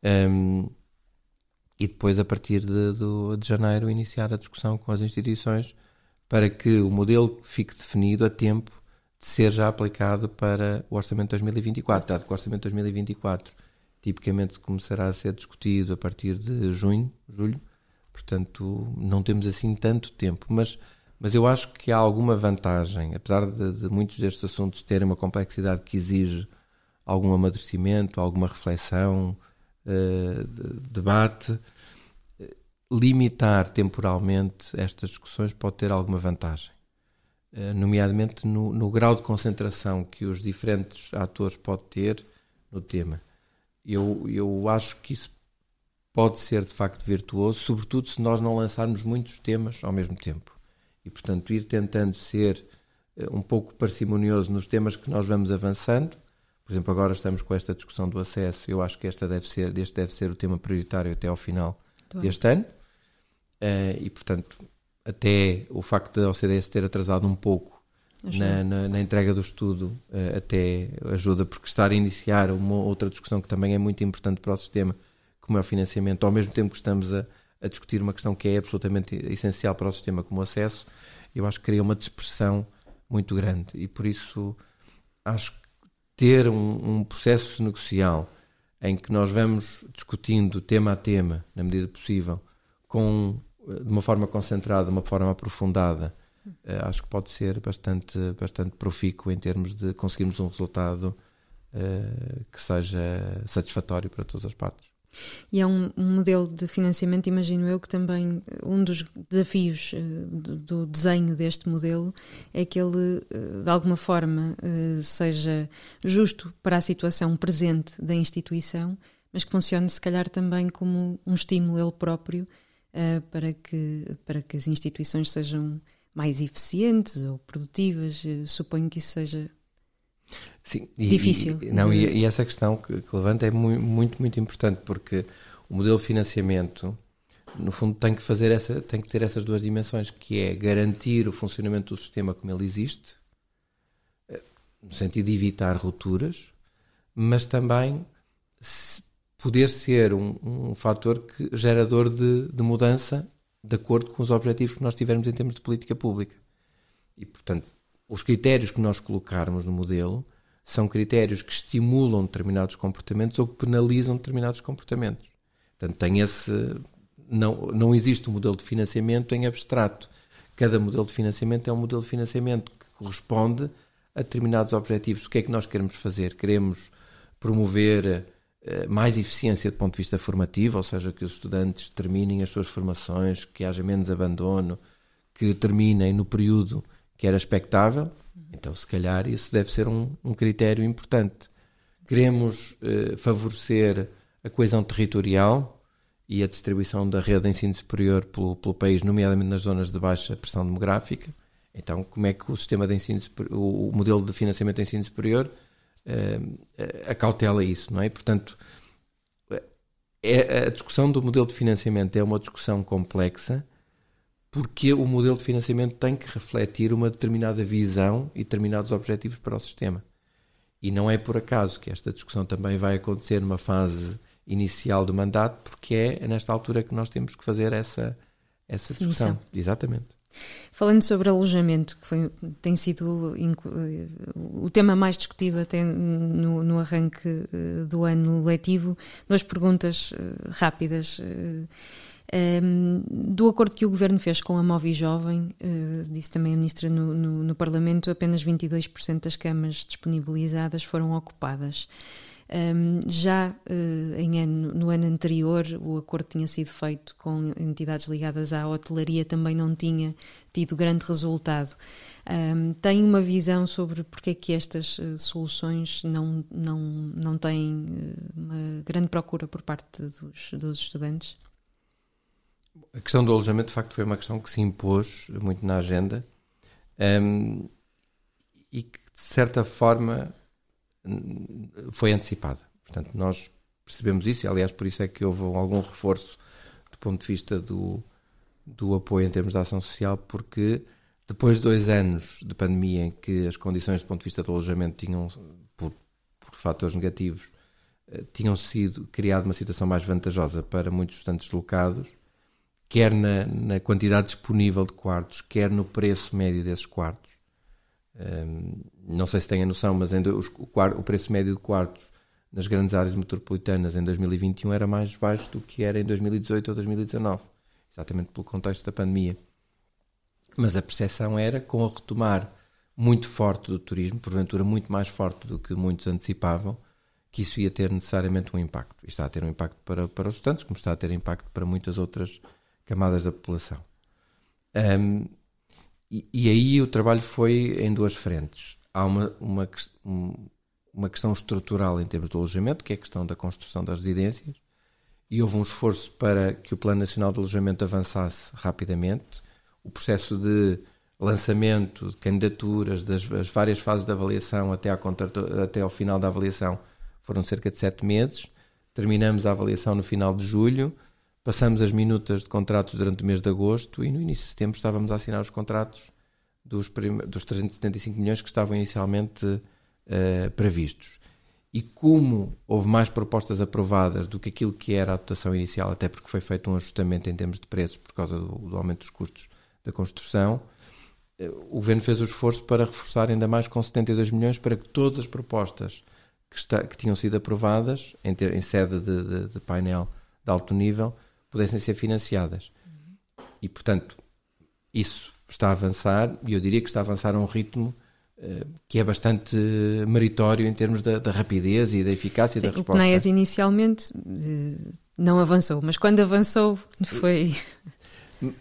Um, e depois, a partir de, de, de janeiro, iniciar a discussão com as instituições para que o modelo fique definido a tempo ser já aplicado para o Orçamento de 2024, dado que o Orçamento de 2024 tipicamente começará a ser discutido a partir de junho, julho, portanto não temos assim tanto tempo, mas, mas eu acho que há alguma vantagem, apesar de, de muitos destes assuntos terem uma complexidade que exige algum amadurecimento, alguma reflexão, uh, de, debate, limitar temporalmente estas discussões pode ter alguma vantagem, nomeadamente no, no grau de concentração que os diferentes atores podem ter no tema. Eu, eu acho que isso pode ser de facto virtuoso, sobretudo se nós não lançarmos muitos temas ao mesmo tempo. E, portanto, ir tentando ser eh, um pouco parcimonioso nos temas que nós vamos avançando. Por exemplo, agora estamos com esta discussão do acesso. Eu acho que esta deve ser, este deve ser o tema prioritário até ao final deste ano. Uh, e, portanto, até o facto da OCDE ter atrasado um pouco na, na, na, entrega do estudo uh, até ajuda, porque estar a iniciar uma outra discussão que também é muito importante para o sistema, como é o financiamento, ao mesmo tempo que estamos a, a discutir uma questão que é absolutamente essencial para o sistema, como o acesso, eu acho que cria uma dispersão muito grande. E por isso acho que ter um, um processo negocial em que nós vamos discutindo tema a tema, na medida possível, com, de uma forma concentrada, de uma forma aprofundada, uh, acho que pode ser bastante, bastante profícuo em termos de conseguirmos um resultado uh, que seja satisfatório para todas as partes. E é um, um, modelo de financiamento, imagino eu, que também um dos desafios uh, do, do, desenho deste modelo é que ele, de alguma forma, seja justo para a situação presente da instituição, mas que funcione, se calhar, também como um estímulo ele próprio para, que, para que as instituições sejam mais eficientes ou produtivas. Eu suponho que isso seja Sim, e, difícil. E, não, de... e, essa questão que, que levanta é muito, muito, muito importante, porque o modelo de financiamento, no fundo, tem que fazer essa, tem que ter essas duas dimensões, que é garantir o funcionamento do sistema como ele existe, eh, no sentido de evitar rupturas, mas também poder ser um, um fator que, gerador de, de mudança de acordo com os objetivos que nós tivermos em termos de política pública. E, portanto, os critérios que nós colocarmos no modelo são critérios que estimulam determinados comportamentos ou que penalizam determinados comportamentos. Portanto, tem esse. Não, não existe um modelo de financiamento em abstrato. Cada modelo de financiamento é um modelo de financiamento que corresponde a determinados objetivos. O que é que nós queremos fazer? Queremos promover mais eficiência do ponto de vista formativo, ou seja, que os estudantes terminem as suas formações, que haja menos abandono, que terminem no período que era expectável. Então, se calhar, isso deve ser um, um critério importante. Queremos eh, favorecer a coesão territorial e a distribuição da rede de ensino superior pelo, pelo, país, nomeadamente nas zonas de baixa pressão demográfica. Então, como é que o sistema de ensino, o modelo de financiamento de ensino superior uh, acautela isso, não é? Portanto, é, a discussão do modelo de financiamento é uma discussão complexa porque o modelo de financiamento tem que refletir uma determinada visão e determinados objetivos para o sistema. E não é por acaso que esta discussão também vai acontecer numa fase inicial do mandato, porque é nesta altura que nós temos que fazer essa, essa discussão. Exatamente. Falando sobre alojamento, que foi, tem sido o tema mais discutido até no, no arranque eh, do ano letivo, duas perguntas eh, rápidas. Um, eh, ehm, do acordo que o Governo fez com a Movi Jovem, uh, disse também a Ministra no, no, no Parlamento, apenas 22% das camas disponibilizadas foram ocupadas. Um, já uh, em ano, no ano anterior, o acordo tinha sido feito com entidades ligadas à hotelaria, também não tinha tido grande resultado. Um, tem uma visão sobre porque é que estas uh, soluções não, não, não têm uh, uma grande procura por parte dos, dos estudantes? A questão do alojamento, de facto, foi uma questão que se impôs muito na agenda um, e que de certa forma, foi antecipada. Portanto, nós percebemos isso, e aliás, por isso é que houve algum reforço do ponto de vista do, do apoio em termos de ação social, porque depois de dois anos de pandemia em que as condições do ponto de vista do alojamento tinham, por, por fatores negativos, eh, tinham sido criado uma situação mais vantajosa para muitos estudantes deslocados, quer na, na, quantidade disponível de quartos, quer no preço médio desses quartos. Não sei se têm a noção, mas os, o, o, preço médio de quartos nas grandes áreas metropolitanas em 2021 era mais baixo do que era em 2018 ou 2019, exatamente pelo contexto da pandemia. Mas a percepção era, com a retomar muito forte do turismo, porventura muito mais forte do que muitos antecipavam, que isso ia ter necessariamente um impacto. E está a ter um impacto para, para os estudantes, como está a ter impacto para muitas outras camadas da população. Um, e, aí o trabalho foi em duas frentes. Há uma, uma, uma questão estrutural em termos do alojamento, que é a questão da construção das residências, e houve um esforço para que o Plano Nacional de Alojamento avançasse rapidamente. O processo de lançamento de candidaturas, das várias fases de avaliação até, até ao final da avaliação, foram cerca de sete meses. Terminamos a avaliação no final de julho, passamos as minutas de contratos durante o mês de agosto e no início de setembro estávamos a assinar os contratos dos, dos 375 milhões que estavam inicialmente uh, previstos. E como houve mais propostas aprovadas do que aquilo que era a dotação inicial, até porque foi feito um ajustamento em termos de preços por causa do, do aumento dos custos da construção, uh, o Governo fez o esforço para reforçar ainda mais com 72 milhões para que todas as propostas que, está, que tinham sido aprovadas em, ter, em sede de, de, de, painel de alto nível pudessem ser financiadas. E, portanto, isso está a avançar, e eu diria que está a avançar a um ritmo uh, que é bastante meritório em termos da, da rapidez e da eficácia Sim, da resposta. O PNEAS inicialmente uh, não avançou, mas quando avançou foi...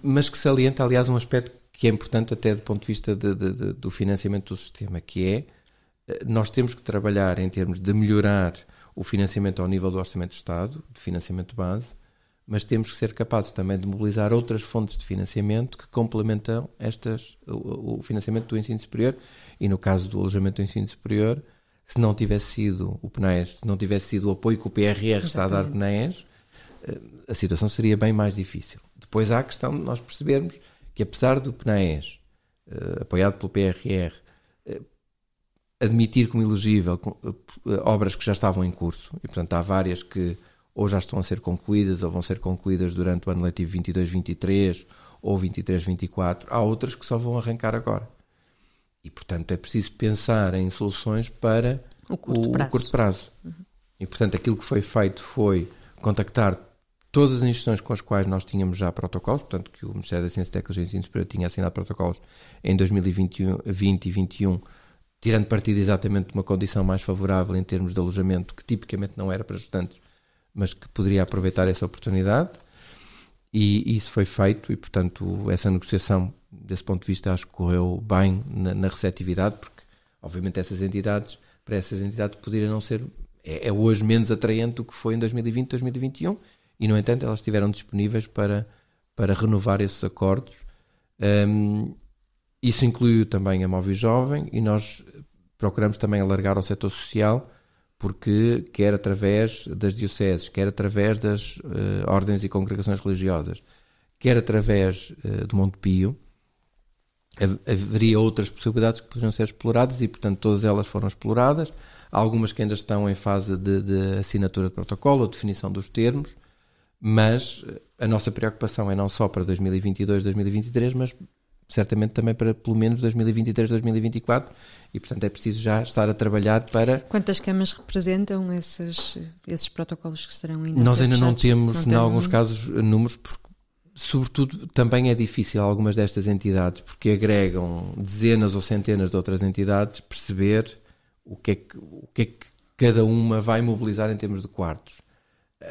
Mas que salienta, aliás, um aspecto que é importante até do ponto de vista de, de, do financiamento do sistema, que é nós temos que trabalhar em termos de melhorar o financiamento ao nível do Orçamento de Estado, de financiamento base, mas temos que ser capazes também de mobilizar outras fontes de financiamento que complementam estas, o, o financiamento do ensino superior e no caso do alojamento do ensino superior, se não tivesse sido o PNAES, se não tivesse sido o apoio que o PRR Exatamente. está a dar ao PNAES, eh, a situação seria bem mais difícil. Depois há a questão de nós percebermos que apesar do PNAES, eh, apoiado pelo PRR, admitir como elegível eh, obras que já estavam em curso, e portanto há várias que ou já estão a ser concluídas ou vão ser concluídas durante o ano letivo 22-23 ou 23-24, há outras que só vão arrancar agora. E portanto é preciso pensar em soluções para o curto o, prazo. O curto prazo. Uhum. E portanto aquilo que foi feito foi contactar todas as instituições com as quais nós tínhamos já protocolos, portanto que o Ministério da Ciência Tecnologia e Ensino Superior tinha assinado protocolos em 2020 e 2021 tirando partido exatamente de uma condição mais favorável em termos de alojamento, que tipicamente não era para estudantes, mas que poderia aproveitar essa oportunidade. E isso foi feito, e portanto, essa negociação, desse ponto de vista, acho que correu bem na, na receptividade, porque, obviamente, essas entidades, para essas entidades, poderiam não ser. É, é, hoje menos atraente do que foi em 2020, 2021, e, no entanto, elas estiveram disponíveis para, para renovar esses acordos. Um, isso inclui também a Móvel Jovem e nós procuramos também alargar ao setor social, porque quer através das dioceses, quer através das uh, ordens e congregações religiosas, quer através uh, do Monte Pio, haveria outras possibilidades que poderiam ser exploradas e, portanto, todas elas foram exploradas. Há algumas que ainda estão em fase de, de assinatura de protocolo ou definição dos termos, mas a nossa preocupação é não só para 2022, 2023, mas certamente também para pelo menos 2023, 2024 e portanto é preciso já estar a trabalhar para... Quantas camas representam esses, esses protocolos que serão ainda Nós ainda não temos, em alguns casos, números, porque sobretudo também é difícil algumas destas entidades, porque agregam dezenas ou centenas de outras entidades, perceber o que é que, o que, é que cada uma vai mobilizar em termos de quartos.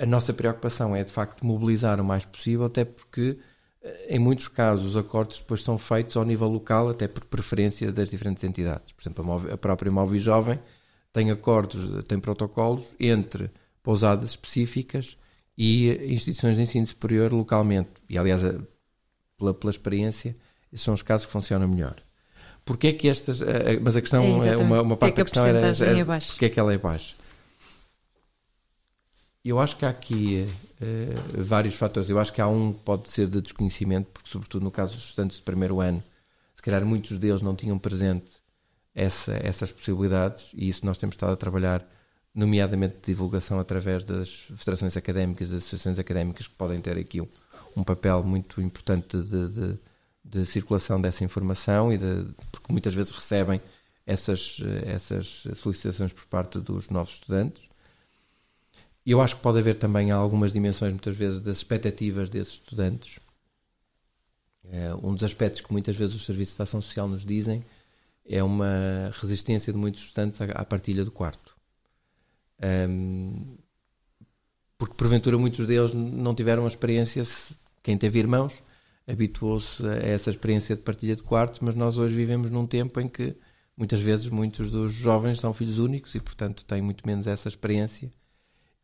A nossa preocupação é de facto mobilizar o mais possível, até porque em muitos casos, os acordos depois são feitos ao nível local, até por preferência das diferentes entidades. Por exemplo, a própria Móvel Jovem tem acordos, tem protocolos entre pousadas específicas e instituições de ensino superior localmente. E, aliás, pela, pela experiência, esses são os casos que funcionam melhor. Porquê é que estas. Mas a questão é, uma, uma parte que da questão era, era é baixa? porque é que ela é baixa. Eu acho que há aqui uh, vários fatores. Eu acho que há um que pode ser de desconhecimento, porque, sobretudo no caso dos estudantes de primeiro ano, se calhar muitos deles não tinham presente essa, essas possibilidades, e isso nós temos estado a trabalhar, nomeadamente de divulgação através das federações académicas, das associações académicas, que podem ter aqui um, um papel muito importante de, de, de, circulação dessa informação, e de, porque muitas vezes recebem essas, essas solicitações por parte dos novos estudantes. Eu acho que pode haver também algumas dimensões, muitas vezes, das expectativas desses estudantes. É, um dos aspectos que muitas vezes os serviços de ação social nos dizem é uma resistência de muitos estudantes à, partilha do quarto. Porque porventura muitos deles não tiveram a experiência, quem teve irmãos habituou-se a essa experiência de partilha de quartos, mas nós hoje vivemos num tempo em que muitas vezes muitos dos jovens são filhos únicos e portanto têm muito menos essa experiência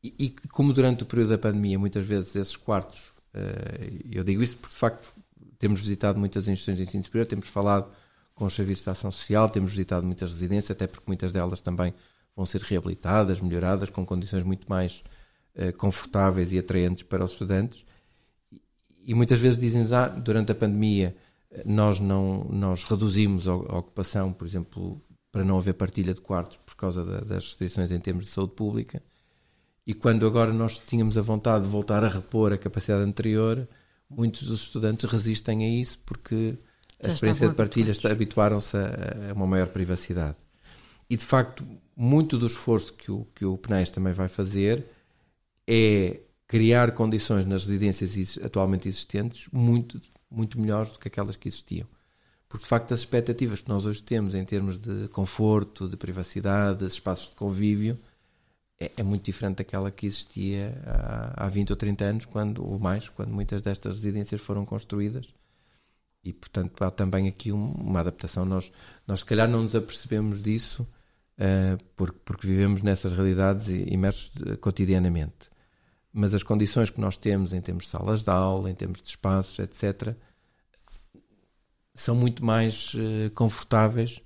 e, e, como durante o período da pandemia, muitas vezes esses quartos, uh, eu digo isso porque de facto temos visitado muitas instituições de ensino superior, temos falado com os serviços de ação social, temos visitado muitas residências, até porque muitas delas também vão ser reabilitadas, melhoradas, com condições muito mais uh, confortáveis e atraentes para os estudantes. E, muitas vezes dizem ah, durante a pandemia nós não nós reduzimos a, a ocupação, por exemplo, para não haver partilha de quartos por causa da, das restrições em termos de saúde pública. E quando agora nós tínhamos a vontade de voltar a repor a capacidade anterior, muitos dos estudantes resistem a isso porque a Já experiência de partilha habituaram-se a, a, uma maior privacidade. E de facto, muito do esforço que o, que o PNES também vai fazer é criar condições nas residências atualmente existentes muito, muito melhores do que aquelas que existiam. Porque de facto as expectativas que nós hoje temos em termos de conforto, de privacidade, de espaços de convívio, é, é, muito diferente daquela que existia há, há 20 ou 30 anos, quando, ou mais, quando muitas destas residências foram construídas. E, portanto, há também aqui um, uma adaptação. Nós, nós, se calhar, não nos apercebemos disso uh, porque, porque vivemos nessas realidades imersos cotidianamente. Mas as condições que nós temos em termos de salas de aula, em termos de espaços, etc., são muito mais uh, confortáveis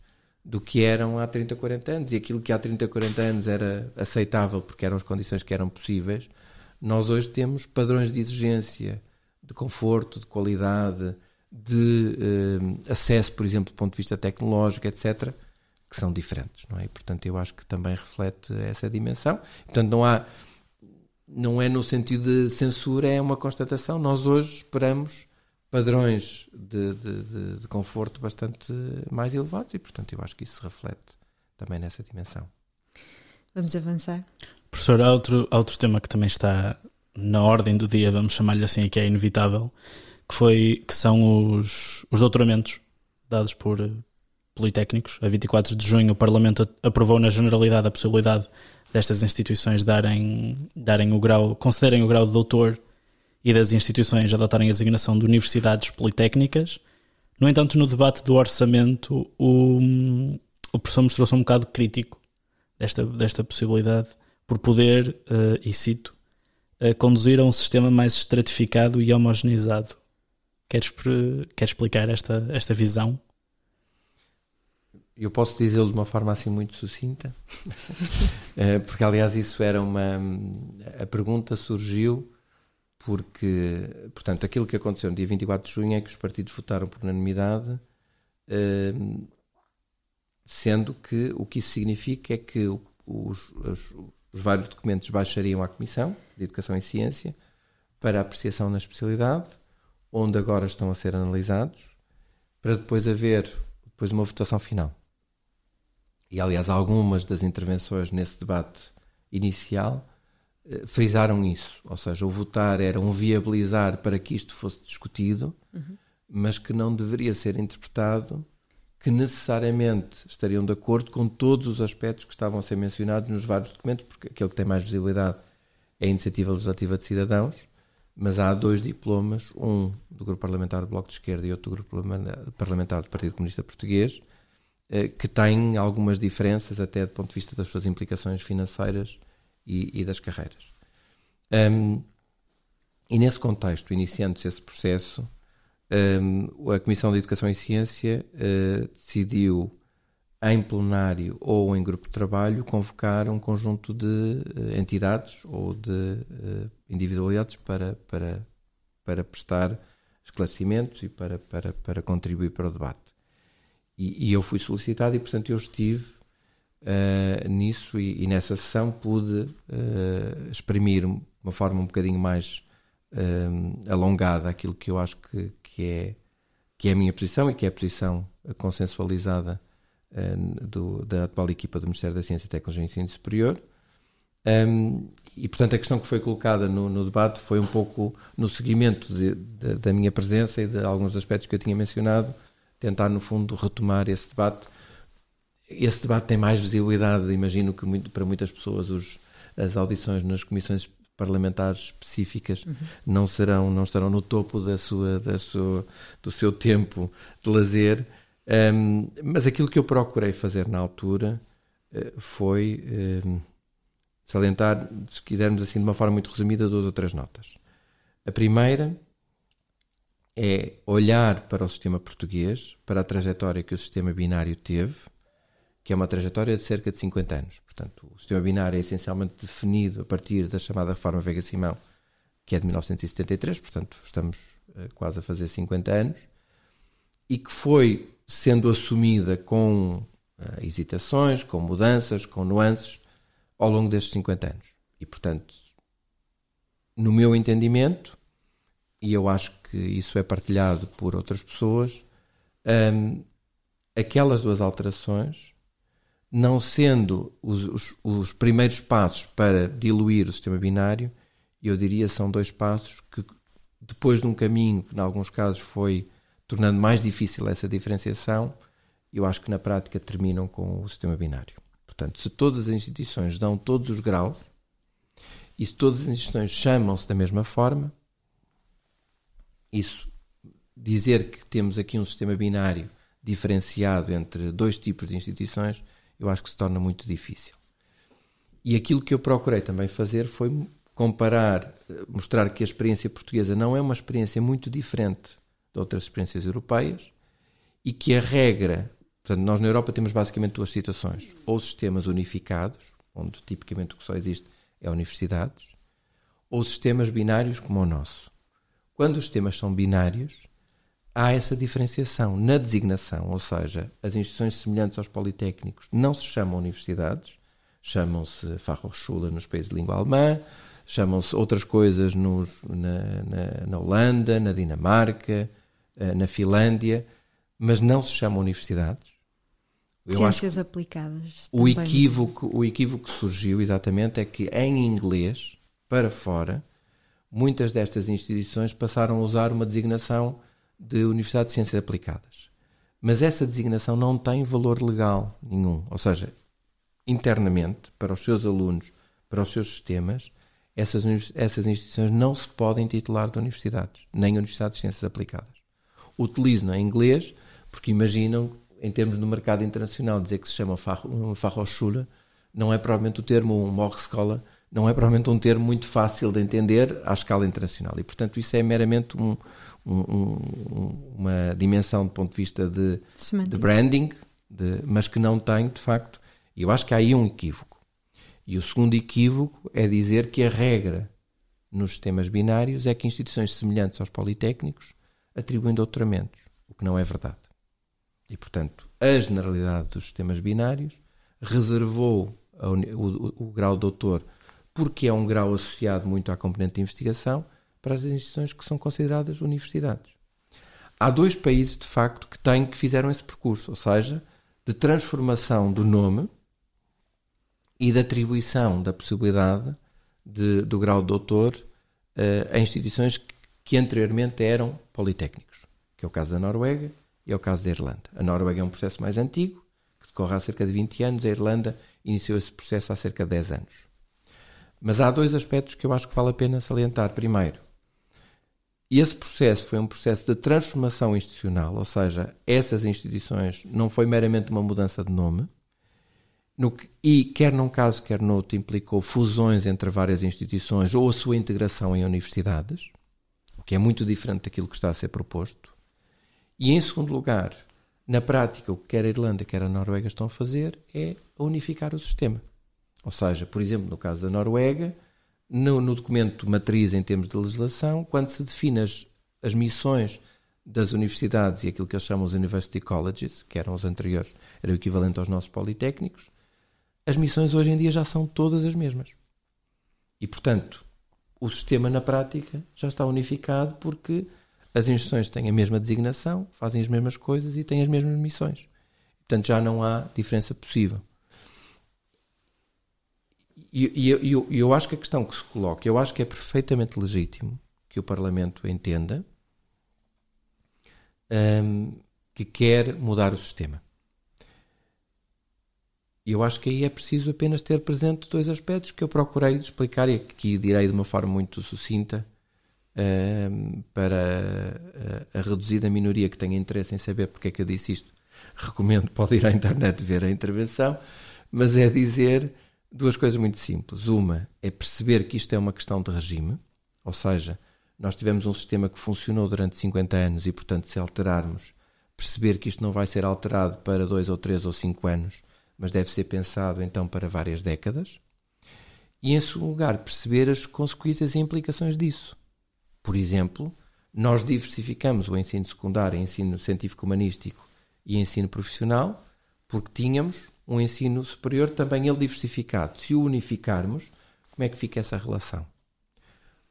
do que eram há 30, 40 anos. E aquilo que há 30, 40 anos era aceitável porque eram as condições que eram possíveis, nós hoje temos padrões de exigência, de conforto, de qualidade, de eh, acesso, por exemplo, do ponto de vista tecnológico, etc., que são diferentes, não é? E, portanto, eu acho que também reflete essa dimensão. Portanto, não há, não é no sentido de censura, é uma constatação. Nós hoje esperamos padrões de, de, de, de, conforto bastante mais elevados e, portanto, eu acho que isso se reflete também nessa dimensão. Vamos avançar. Professor, há outro, há outro tema que também está na ordem do dia, vamos chamar-lhe assim, que é inevitável, que, foi, que são os, os doutoramentos dados por uh, politécnicos. A 24 de junho o Parlamento aprovou na generalidade a possibilidade destas instituições darem, darem o grau, concederem o grau de doutor e das instituições adotarem a designação de universidades politécnicas. No entanto, no debate do orçamento, o, o professor mostrou-se um bocado crítico desta, desta possibilidade, por poder, uh, e cito, uh, conduzir a um sistema mais estratificado e homogeneizado. Queres, queres explicar esta, esta visão? Eu posso dizê-lo de uma forma assim muito sucinta, eh, porque aliás isso era uma. A pergunta surgiu porque, portanto, aquilo que aconteceu no dia 24 de junho é que os partidos votaram por unanimidade, eh, sendo que o que isso significa é que os, os, os, vários documentos baixariam à Comissão de Educação e Ciência para apreciação na especialidade, onde agora estão a ser analisados, para depois haver depois uma votação final. E, aliás, algumas das intervenções nesse debate inicial frisaram isso. Ou seja, o votar era um viabilizar para que isto fosse discutido, uhum. mas que não deveria ser interpretado que necessariamente estariam de acordo com todos os aspectos que estavam a ser mencionados nos vários documentos, porque aquele que tem mais visibilidade é a Iniciativa Legislativa de Cidadãos, mas há dois diplomas, um do Grupo Parlamentar do Bloco de Esquerda e outro do Grupo Parlamentar do Partido Comunista Português, eh, que têm algumas diferenças até do ponto de vista das suas implicações financeiras e, e das carreiras. Um, e nesse contexto, iniciando-se esse processo, um, a Comissão de Educação e Ciência uh, decidiu, em plenário ou em grupo de trabalho, convocar um conjunto de uh, entidades ou de uh, individualidades para, para, para prestar esclarecimentos e para, para, para contribuir para o debate. E, e eu fui solicitado e, portanto, eu estive nisso e, e, nessa sessão pude exprimir de uma forma um bocadinho mais alongada aquilo que eu acho que, que é, que é a minha posição e que é a posição consensualizada uh, do, da atual equipa do Ministério da Ciência, Tecnologia e Ensino Superior. Um, e, portanto, a questão que foi colocada no, no debate foi um pouco no seguimento de, de, da minha presença e de alguns aspectos que eu tinha mencionado, tentar, no fundo, retomar esse debate. Esse debate tem mais visibilidade, imagino que muito, para muitas pessoas os, as audições nas comissões parlamentares específicas uhum. não serão não estarão no topo da sua, da sua do seu tempo de lazer um, mas aquilo que eu procurei fazer na altura uh, foi um, salientar se quisermos assim de uma forma muito resumida duas ou três notas a primeira é olhar para o sistema português para a trajetória que o sistema binário teve que é uma trajetória de cerca de 50 anos. Portanto, o sistema binário é essencialmente definido a partir da chamada Reforma Vega-Simão, que é de 1973, portanto, estamos uh, quase a fazer 50 anos, e que foi sendo assumida com uh, hesitações, com mudanças, com nuances, ao longo destes 50 anos. E, portanto, no meu entendimento, e eu acho que isso é partilhado por outras pessoas, um, aquelas duas alterações não sendo os, os, os, primeiros passos para diluir o sistema binário, eu diria são dois passos que, depois de um caminho que, em alguns casos, foi tornando mais difícil essa diferenciação, eu acho que na prática terminam com o sistema binário. Portanto, se todas as instituições dão todos os graus e se todas as instituições chamam-se da mesma forma, isso dizer que temos aqui um sistema binário diferenciado entre dois tipos de instituições eu acho que se torna muito difícil. E aquilo que eu procurei também fazer foi comparar, mostrar que a experiência portuguesa não é uma experiência muito diferente de outras experiências europeias e que a regra, portanto, nós na Europa temos basicamente duas situações: ou sistemas unificados, onde tipicamente o que só existe é universidades, ou sistemas binários como o nosso. Quando os sistemas são binários, há essa diferenciação na designação, ou seja, as instituições semelhantes aos politécnicos não se chamam universidades, chamam-se Fachhochschule nos países de língua alemã, chamam-se outras coisas nos, na, na, na, Holanda, na Dinamarca, eh, na Finlândia, mas não se chamam universidades. Eu Ciências aplicadas. O equívoco, o equívoco que surgiu exatamente é que em inglês, para fora, muitas destas instituições passaram a usar uma designação de Universidade de Ciências Aplicadas. Mas essa designação não tem valor legal nenhum. Ou seja, internamente, para os seus alunos, para os seus sistemas, essas, essas instituições não se podem titular de universidades, nem Universidade de Ciências Aplicadas. Utilizam em inglês porque imaginam, em termos do mercado internacional, dizer que se chama Fachhochschule não é provavelmente o termo um Hochschule, não é provavelmente um termo muito fácil de entender à escala internacional. E, portanto, isso é meramente um, um, uma dimensão do ponto de vista de, de branding, de, mas que não tem, de facto. E eu acho que há aí um equívoco. E o segundo equívoco é dizer que a regra nos sistemas binários é que instituições semelhantes aos politécnicos atribuem doutoramentos, o que não é verdade. E, portanto, a generalidade dos sistemas binários reservou o, o, o grau de doutor porque é um grau associado muito à componente de investigação para as instituições que são consideradas universidades. Há dois países, de facto, que têm que fizeram esse percurso, ou seja, de transformação do nome e de atribuição da possibilidade de, do grau de doutor uh, a instituições que, que anteriormente eram politécnicos, que é o caso da Noruega e é o caso da Irlanda. A Noruega é um processo mais antigo, que decorre há cerca de 20 anos, a Irlanda iniciou esse processo há cerca de 10 anos. Mas há dois aspectos que eu acho que vale a pena salientar. Primeiro, e esse processo foi um processo de transformação institucional, ou seja, essas instituições não foi meramente uma mudança de nome, que, e quer num caso, quer noutro, implicou fusões entre várias instituições ou a sua integração em universidades, o que é muito diferente daquilo que está a ser proposto. E em segundo lugar, na prática, o que quer a Irlanda, quer a Noruega estão a fazer é unificar o sistema. Ou seja, por exemplo, no caso da Noruega, no, no documento matriz em termos de legislação, quando se define as, as missões das universidades e aquilo que eles chamam os University Colleges, que eram os anteriores, era o equivalente aos nossos politécnicos, as missões hoje em dia já são todas as mesmas. E, portanto, o sistema na prática já está unificado porque as instituições têm a mesma designação, fazem as mesmas coisas e têm as mesmas missões. Portanto, já não há diferença possível. E eu, eu, eu acho que a questão que se coloca, eu acho que é perfeitamente legítimo que o Parlamento entenda um, que quer mudar o sistema. Eu acho que aí é preciso apenas ter presente dois aspectos que eu procurei explicar e aqui direi de uma forma muito sucinta um, para a, a, reduzida minoria que tenha interesse em saber porque é que eu disse isto. Recomendo, pode ir à internet ver a intervenção, mas é dizer duas coisas muito simples. Uma é perceber que isto é uma questão de regime, ou seja, nós tivemos um sistema que funcionou durante 50 anos e, portanto, se alterarmos, perceber que isto não vai ser alterado para dois ou três ou cinco anos, mas deve ser pensado então para várias décadas. E, em segundo lugar, perceber as consequências e implicações disso. Por exemplo, nós diversificamos o ensino secundário, ensino científico-humanístico e ensino profissional, porque tínhamos um ensino superior também ele diversificado. Se o unificarmos, como é que fica essa relação?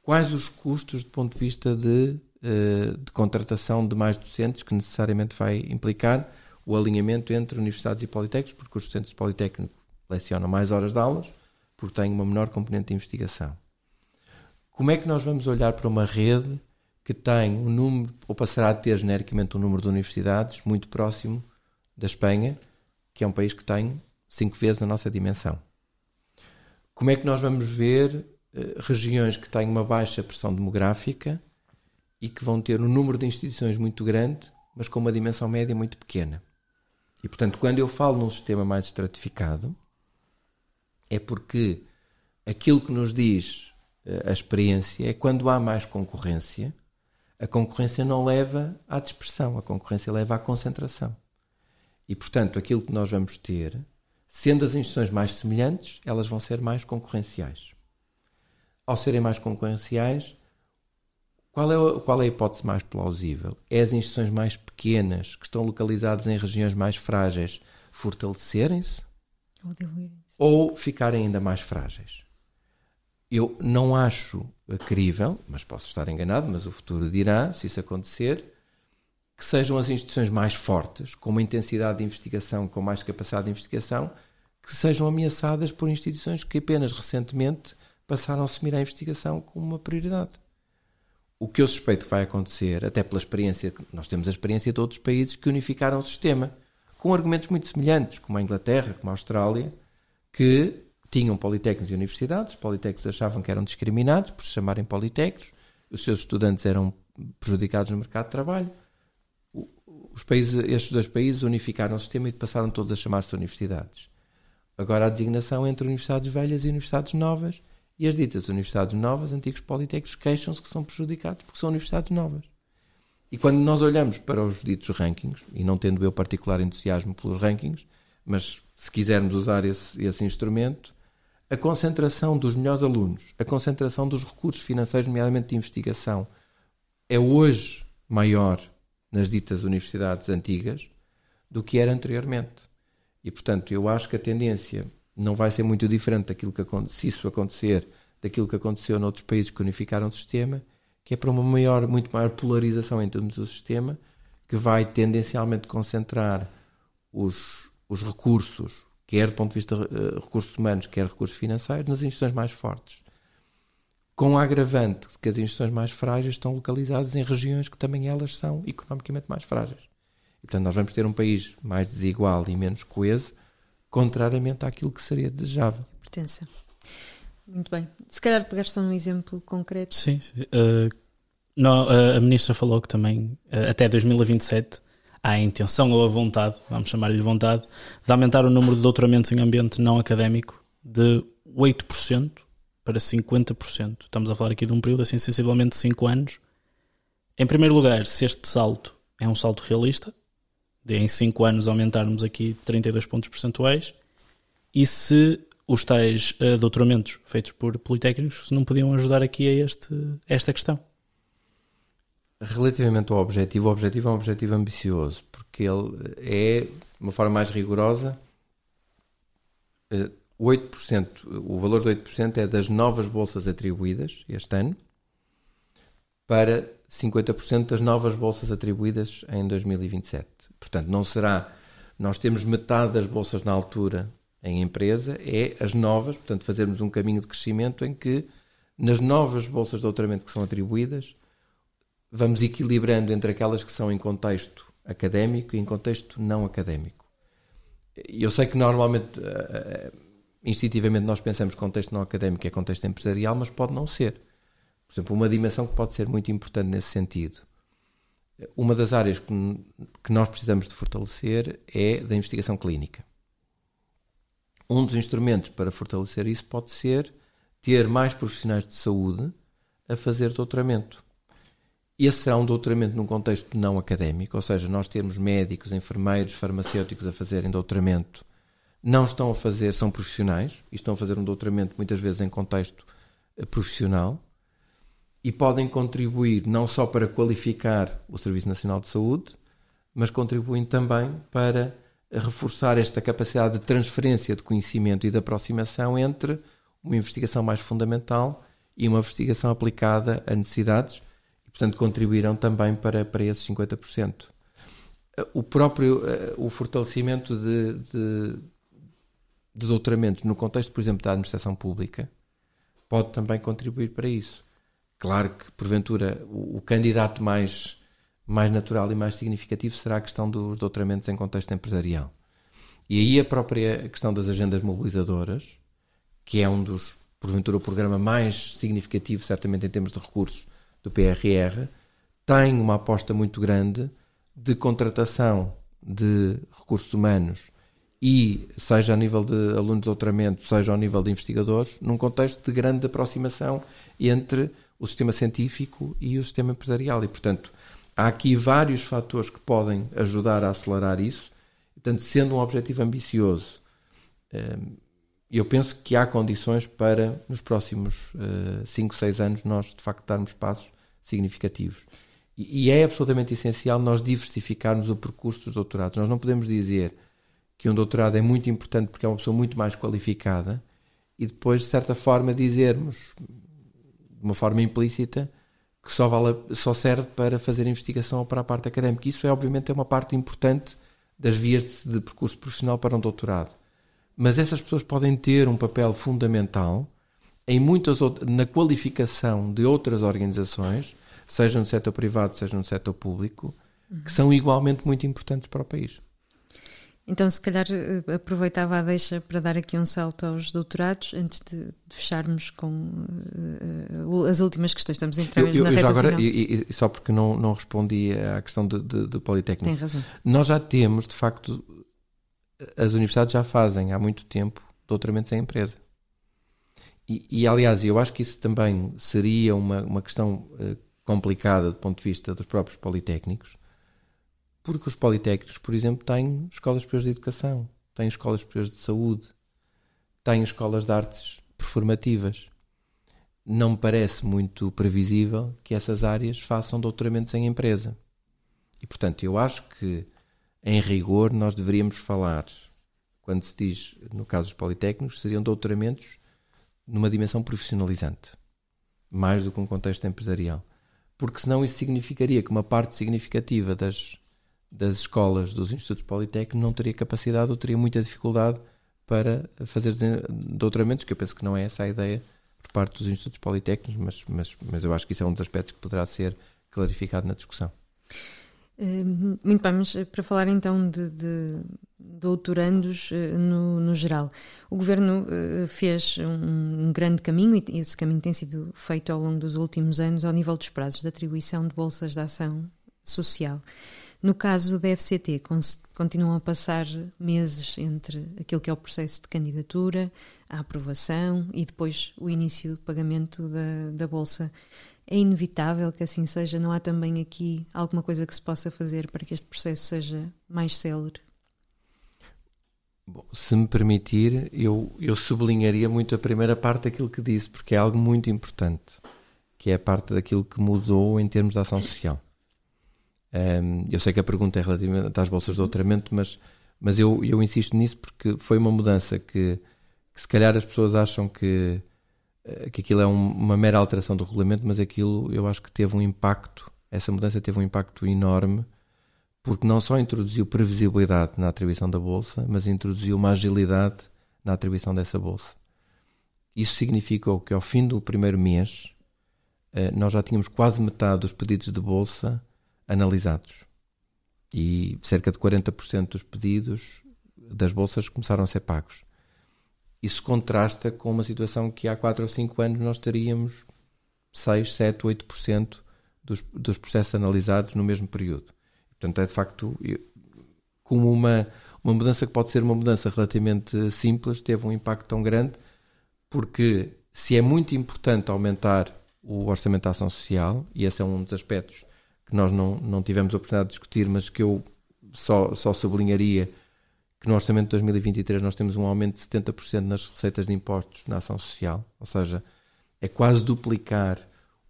Quais os custos do ponto de vista de, eh, de contratação de mais docentes que necessariamente vai implicar o alinhamento entre universidades e politécnicos, porque os docentes de politécnico lecionam mais horas de aulas, porque têm uma menor componente de investigação. Como é que nós vamos olhar para uma rede que tem um número, ou passará a ter genericamente um número de universidades muito próximo da Espanha, que é um país que tem cinco vezes a nossa dimensão? Como é que nós vamos ver eh, regiões que têm uma baixa pressão demográfica e que vão ter um número de instituições muito grande, mas com uma dimensão média muito pequena. E, portanto, quando eu falo num sistema mais estratificado, é porque aquilo que nos diz eh, a experiência é quando há mais concorrência, a concorrência não leva à dispersão, a concorrência leva à concentração. E, portanto, aquilo que nós vamos ter, sendo as instituições mais semelhantes, elas vão ser mais concorrenciais ao serem mais concorrenciais, qual é, a, qual é a hipótese mais plausível? É as instituições mais pequenas, que estão localizadas em regiões mais frágeis, fortalecerem-se? Ou diluírem-se? Ou ficarem ainda mais frágeis? Eu não acho crível, mas posso estar enganado, mas o futuro dirá, se isso acontecer, que sejam as instituições mais fortes, com uma intensidade de investigação, com mais capacidade de investigação, que sejam ameaçadas por instituições que apenas recentemente passaram a assumir a investigação como uma prioridade. O que eu suspeito que vai acontecer, até pela experiência, nós temos a experiência de outros países que unificaram o sistema, com argumentos muito semelhantes, como a Inglaterra, como a Austrália, que tinham politécnicos e universidades, os politécnicos achavam que eram discriminados por se chamarem politécnicos, os seus estudantes eram prejudicados no mercado de trabalho. Os países, estes dois países unificaram o sistema e passaram todos a chamar-se universidades. Agora a designação entre universidades velhas e universidades novas e as ditas universidades novas, antigos politécnicos, queixam-se que são prejudicados porque são universidades novas. E quando nós olhamos para os ditos rankings, e não tendo eu particular entusiasmo pelos rankings, mas se quisermos usar esse, esse instrumento, a concentração dos melhores alunos, a concentração dos recursos financeiros, nomeadamente de investigação, é hoje maior nas ditas universidades antigas do que era anteriormente. E, portanto, eu acho que a tendência não vai ser muito diferente daquilo que se isso acontecer, daquilo que aconteceu noutros países que unificaram o sistema, que é para uma maior, muito maior polarização em termos do sistema, que vai tendencialmente concentrar os, os recursos, quer do ponto de vista de uh, recursos humanos, quer recursos financeiros, nas instituições mais fortes. Com a agravante de que as instituições mais frágeis estão localizadas em regiões que também elas são economicamente mais frágeis. E, portanto, nós vamos ter um país mais desigual e menos coeso, contrariamente àquilo que seria desejável. Pertença. Muito bem. Se calhar pegar só um exemplo concreto. Sim. sim. Uh, não, uh, a ministra falou que também uh, até 2027 há a intenção ou a vontade, vamos chamar-lhe vontade, de aumentar o número de doutoramentos em ambiente não académico de 8% para 50%. Estamos a falar aqui de um período assim sensivelmente de 5 anos. Em primeiro lugar, se este salto é um salto realista, de em 5 anos aumentarmos aqui 32 pontos percentuais, e se os tais uh, doutoramentos feitos por politécnicos não podiam ajudar aqui a, este, a esta questão. Relativamente ao objetivo, o objetivo é um objetivo ambicioso, porque ele é, de uma forma mais rigorosa, 8%, eh, o valor de 8% é das novas bolsas atribuídas este ano para 50% das novas bolsas atribuídas em 2027. Portanto, não será. Nós temos metade das bolsas na altura em empresa, é as novas, portanto, fazermos um caminho de crescimento em que nas novas bolsas de doutoramento que são atribuídas, vamos equilibrando entre aquelas que são em contexto académico e em contexto não académico. Eu sei que normalmente, eh, eh, instintivamente, nós pensamos que contexto não académico é contexto empresarial, mas pode não ser. Por exemplo, uma dimensão que pode ser muito importante nesse sentido. Uma das áreas que, nós precisamos de fortalecer é da investigação clínica. Um dos instrumentos para fortalecer isso pode ser ter mais profissionais de saúde a fazer doutoramento. Esse será um doutoramento num contexto não académico, ou seja, nós termos médicos, enfermeiros, farmacêuticos a fazerem doutoramento, não estão a fazer, são profissionais e estão a fazer um doutoramento muitas vezes em contexto eh, profissional e podem contribuir não só para qualificar o Serviço Nacional de Saúde, mas contribuem também para reforçar esta capacidade de transferência de conhecimento e de aproximação entre uma investigação mais fundamental e uma investigação aplicada a necessidades portanto contribuirão também para, para esses 50%. O próprio eh, o fortalecimento de, de, de doutoramentos no contexto, por exemplo, da administração pública pode também contribuir para isso. Claro que, porventura, o, o candidato mais, mais natural e mais significativo será a questão dos doutoramentos em contexto empresarial. E aí a própria questão das agendas mobilizadoras, que é um dos, porventura, o programa mais significativo, certamente em termos de recursos, do PRR, tem uma aposta muito grande de contratação de recursos humanos e, seja a nível de alunos de doutoramento, seja ao nível de investigadores, num contexto de grande aproximação entre o sistema científico e o sistema empresarial. E, portanto, há aqui vários fatores que podem ajudar a acelerar isso. Portanto, sendo um objetivo ambicioso, eh, eu penso que há condições para, nos próximos 5, uh, 6 anos, nós de facto darmos passos significativos. E, é absolutamente essencial nós diversificarmos o percurso dos doutorados. Nós não podemos dizer que um doutorado é muito importante porque é uma pessoa muito mais qualificada e depois, de certa forma, dizermos, de uma forma implícita, que só, vale, só serve para fazer investigação ou para a parte académica. Isso é, obviamente, é uma parte importante das vias de, de percurso profissional para um doutorado mas essas pessoas podem ter um papel fundamental em muitas na qualificação de outras organizações, seja no setor privado, seja no setor público, que são igualmente muito importantes para o país. Então, se calhar eh, aproveitava a deixa para dar aqui um salto aos doutorados, antes de, fecharmos com uh, as últimas questões. Estamos a entrar eu, eu, na reta agora, final. E, e, só porque não, não respondi à questão do Politécnico. Tem razão. Nós já temos, de facto, as universidades já fazem há muito tempo doutoramentos em empresa. E, e aliás, eu acho que isso também seria uma, uma questão uh, complicada do ponto de vista dos próprios politécnicos, porque os politécnicos, por exemplo, têm escolas superiores de educação, têm escolas superiores de saúde, têm escolas de artes performativas. Não me parece muito previsível que essas áreas façam doutoramentos em empresa. E, portanto, eu acho que em rigor, nós deveríamos falar, quando se diz, no caso dos politécnicos, seriam doutoramentos numa dimensão profissionalizante, mais do que um contexto empresarial. Porque senão isso significaria que uma parte significativa das, das escolas, dos institutos politécnicos, não teria capacidade ou teria muita dificuldade para fazer doutoramentos, que eu penso que não é essa a ideia por parte dos institutos politécnicos, mas, mas, mas eu acho que isso é um dos aspectos que poderá ser clarificado na discussão. Eh, muito bem, mas eh, para falar então de, de doutorandos eh, no, no, geral, o Governo fez um, um, grande caminho e esse caminho tem sido feito ao longo dos últimos anos ao nível dos prazos de atribuição de bolsas de ação social. No caso da FCT, continuam a passar meses entre aquilo que é o processo de candidatura, a aprovação e depois o início do pagamento da, da bolsa. é inevitável que assim seja? Não há também aqui alguma coisa que se possa fazer para que este processo seja mais célere? Bom, se me permitir, eu, eu sublinharia muito a primeira parte daquilo que disse, porque é algo muito importante, que é a parte daquilo que mudou em termos de ação social. Um, eu sei que a pergunta é relativamente às bolsas de doutoramento, mas, mas eu, eu insisto nisso porque foi uma mudança que, que se calhar as pessoas acham que, eh, que aquilo é um, uma mera alteração do regulamento, mas aquilo eu acho que teve um impacto, essa mudança teve um impacto enorme porque não só introduziu previsibilidade na atribuição da bolsa, mas introduziu uma agilidade na atribuição dessa bolsa. Isso significou que ao fim do primeiro mês eh, nós já tínhamos quase metade dos pedidos de bolsa analisados e cerca de 40% dos pedidos das bolsas começaram a ser pagos. Isso contrasta com uma situação que há 4 ou 5 anos nós teríamos 6, 7, 8% dos, dos processos analisados no mesmo período. Portanto, é de facto como uma, uma mudança que pode ser uma mudança relativamente simples, teve um impacto tão grande, porque se é muito importante aumentar o orçamento da ação social, e esse é um dos aspectos que nós não, não tivemos a oportunidade de discutir, mas que eu só, só sublinharia que no orçamento de 2023 nós temos um aumento de 70% nas receitas de impostos na ação social, ou seja, é quase duplicar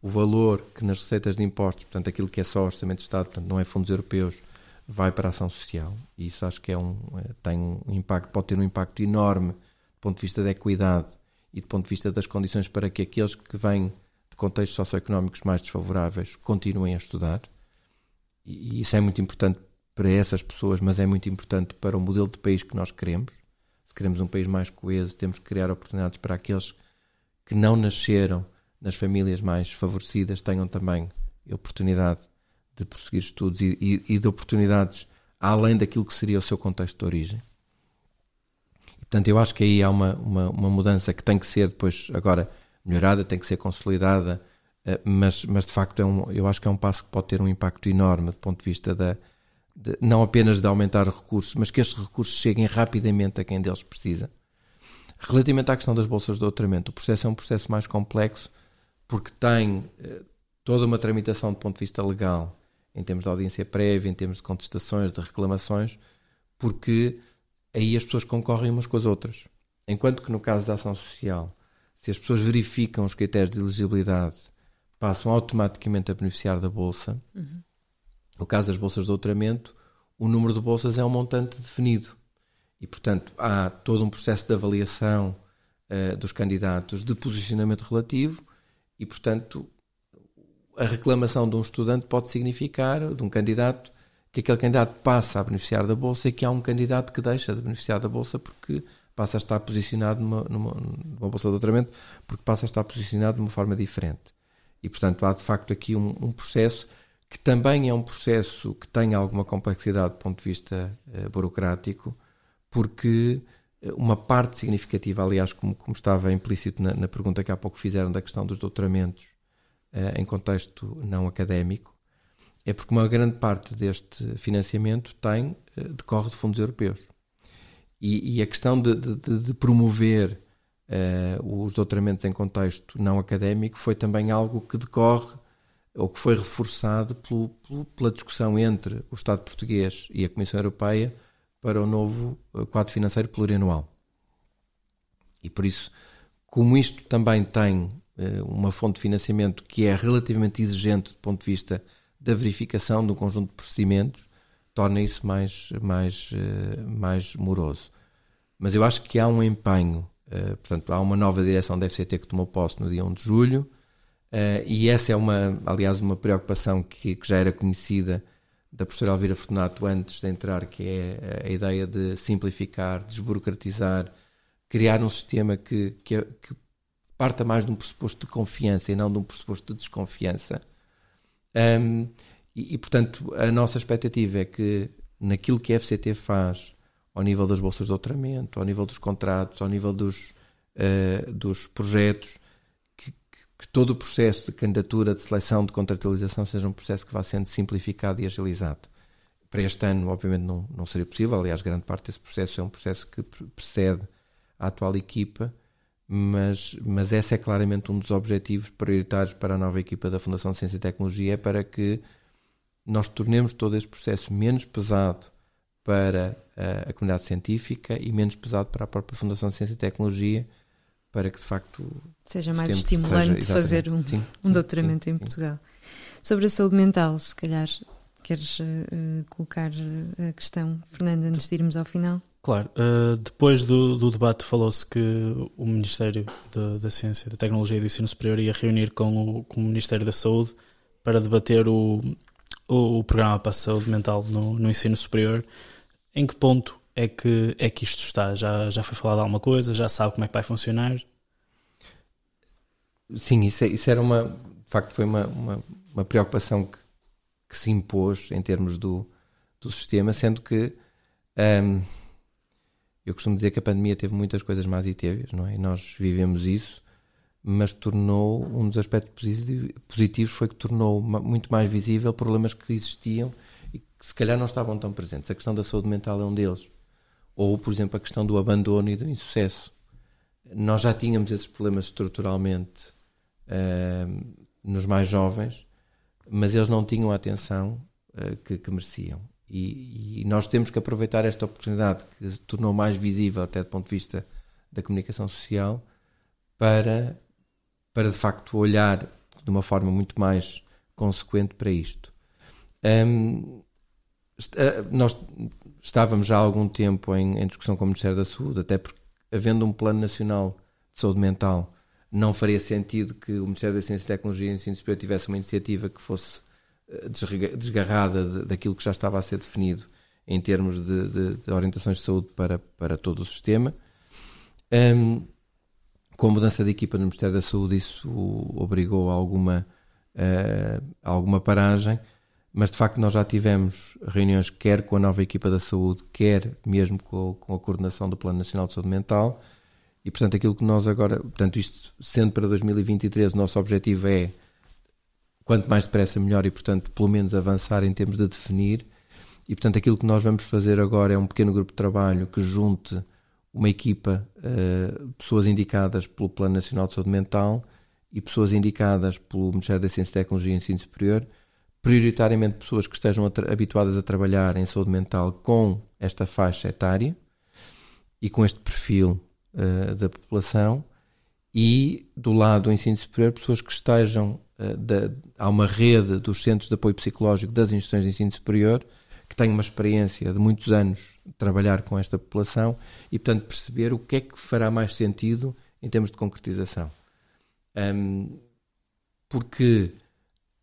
o valor que nas receitas de impostos, portanto, aquilo que é só orçamento de Estado, portanto, não é fundos europeus, vai para a ação social. E isso acho que é um, é, tem um impacto, pode ter um impacto enorme do ponto de vista da equidade e do ponto de vista das condições para que aqueles que vêm contextos socioeconómicos mais desfavoráveis continuem a estudar. E isso é muito importante para essas pessoas, mas é muito importante para o modelo de país que nós queremos. Se queremos um país mais coeso, temos que criar oportunidades para aqueles que não nasceram nas famílias mais favorecidas tenham também oportunidade de prosseguir estudos e, e, e de oportunidades além daquilo que seria o seu contexto de origem. E, portanto, eu acho que aí há uma, uma, uma, mudança que tem que ser depois agora melhorada, tem que ser consolidada, eh, mas, mas de facto é um, eu acho que é um passo que pode ter um impacto enorme do ponto de vista da, de, não apenas de aumentar recursos, mas que estes recursos cheguem rapidamente a quem deles precisa. Relativamente à questão das bolsas de doutoramento, o processo é um processo mais complexo porque tem eh, toda uma tramitação do ponto de vista legal, em termos de audiência prévia, em termos de contestações, de reclamações, porque aí as pessoas concorrem umas com as outras. Enquanto que no caso da ação social, se as pessoas verificam os critérios de elegibilidade, passam automaticamente a beneficiar da bolsa. Uhum. No caso das bolsas de doutoramento, o número de bolsas é um montante definido. E, portanto, há todo um processo de avaliação uh, dos candidatos de posicionamento relativo e, portanto, a reclamação de um estudante pode significar, de um candidato, que aquele candidato passa a beneficiar da Bolsa e que há um candidato que deixa de beneficiar da Bolsa porque passa a estar posicionado numa, numa, numa Bolsa de doutoramento, porque passa a estar posicionado de uma forma diferente. E, portanto, há de facto aqui um, um processo que também é um processo que tem alguma complexidade do ponto de vista uh, burocrático, porque uma parte significativa, aliás, como, como estava implícito na, na, pergunta que há pouco fizeram da questão dos doutoramentos uh, em contexto não académico, é porque uma grande parte deste financiamento tem, decorre de fundos europeus. E, e a questão de, de, de promover uh, os doutoramentos em contexto não académico foi também algo que decorre ou que foi reforçado pelo, pelo, pela discussão entre o Estado português e a Comissão Europeia para o novo eh, quadro financeiro plurianual. E por isso, como isto também tem eh, uma fonte de financiamento que é relativamente exigente do ponto de vista da verificação de um conjunto de procedimentos, torna isso mais, mais, eh, mais moroso. Mas eu acho que há um empenho, portanto, há uma nova direção da FCT que tomou posse no dia 1 de julho, e essa é uma, aliás, uma preocupação que, que já era conhecida da professora Alvira Fortunato antes de entrar, que é a ideia de simplificar, desburocratizar, criar um sistema que, que, que parta mais de um pressuposto de confiança e não de um pressuposto de desconfiança. Um, e, e, portanto, a nossa expectativa é que naquilo que a FCT faz, ao nível das bolsas de doutoramento, ao nível dos contratos, ao nível dos, uh, dos projetos, que todo o processo de candidatura, de seleção, de contratualização seja um processo que vá sendo simplificado e agilizado. Para este ano, obviamente, não, não seria possível. Aliás, grande parte desse processo é um processo que precede a atual equipa, mas, mas esse é claramente um dos objetivos prioritários para a nova equipa da Fundação de Ciência e Tecnologia, é para que nós tornemos todo este processo menos pesado para a, a comunidade científica e menos pesado para a própria Fundação de Ciência e Tecnologia, para que de facto seja mais estimulante seja, fazer um, sim, um doutoramento sim, em Portugal. Sobre a saúde mental, se calhar queres uh, colocar a questão, Fernanda, antes de irmos ao final? Claro, uh, depois do, do debate falou-se que o Ministério de, da Ciência, da Tecnologia e do Ensino Superior ia reunir com o, com o Ministério da Saúde para debater o, o, o programa para a saúde mental no, no ensino superior. Em que ponto é que, é que isto está? Já, já foi falado alguma coisa? Já sabe como é que vai funcionar? Sim, isso, é, isso era uma. De facto, foi uma, uma, uma preocupação que, que, se impôs em termos do, do sistema, sendo que. Um, eu costumo dizer que a pandemia teve muitas coisas más e tébias, não é? E nós vivemos isso, mas tornou um dos aspectos positivos foi que tornou muito mais visível problemas que existiam e que se calhar não estavam tão presentes. A questão da saúde mental é um deles. Ou, por exemplo, a questão do abandono e do insucesso. Nós já tínhamos esses problemas estruturalmente uh, nos mais jovens, mas eles não tinham a atenção uh, que, que mereciam. E, e, nós temos que aproveitar esta oportunidade que se tornou mais visível até do ponto de vista da comunicação social para, para de facto olhar de uma forma muito mais consequente para isto. Um, eh, nós estávamos já há algum tempo em, em, discussão com o Ministério da Saúde, até porque havendo um plano nacional de saúde mental, não faria sentido que o Ministério da Ciência e Tecnologia e Ensino Superior tivesse uma iniciativa que fosse desgarrada daquilo que já estava a ser definido em termos de, de, de orientações de saúde para, para todo o sistema. Um, com a mudança de equipa no Ministério da Saúde, isso obrigou a alguma, uh, alguma paragem, mas de facto nós já tivemos reuniões quer com a nova equipa da saúde, quer mesmo com, com a coordenação do Plano Nacional de Saúde Mental, e portanto aquilo que nós agora, portanto isto sendo para 2023, o nosso objetivo é quanto mais depressa melhor e, portanto, pelo menos avançar em termos de definir. E, portanto, aquilo que nós vamos fazer agora é um pequeno grupo de trabalho que junte uma equipa, uh, pessoas indicadas pelo Plano Nacional de Saúde Mental e pessoas indicadas pelo Ministério da Ciência, Tecnologia e Ensino Superior, prioritariamente pessoas que estejam habituadas a trabalhar em saúde mental com esta faixa etária e com este perfil uh, da população, e do lado do ensino superior, pessoas que estejam eh, da, há uma rede dos centros de apoio psicológico das instituições de ensino superior que tem uma experiência de muitos anos de trabalhar com esta população e, portanto, perceber o que é que fará mais sentido em termos de concretização. Um, porque,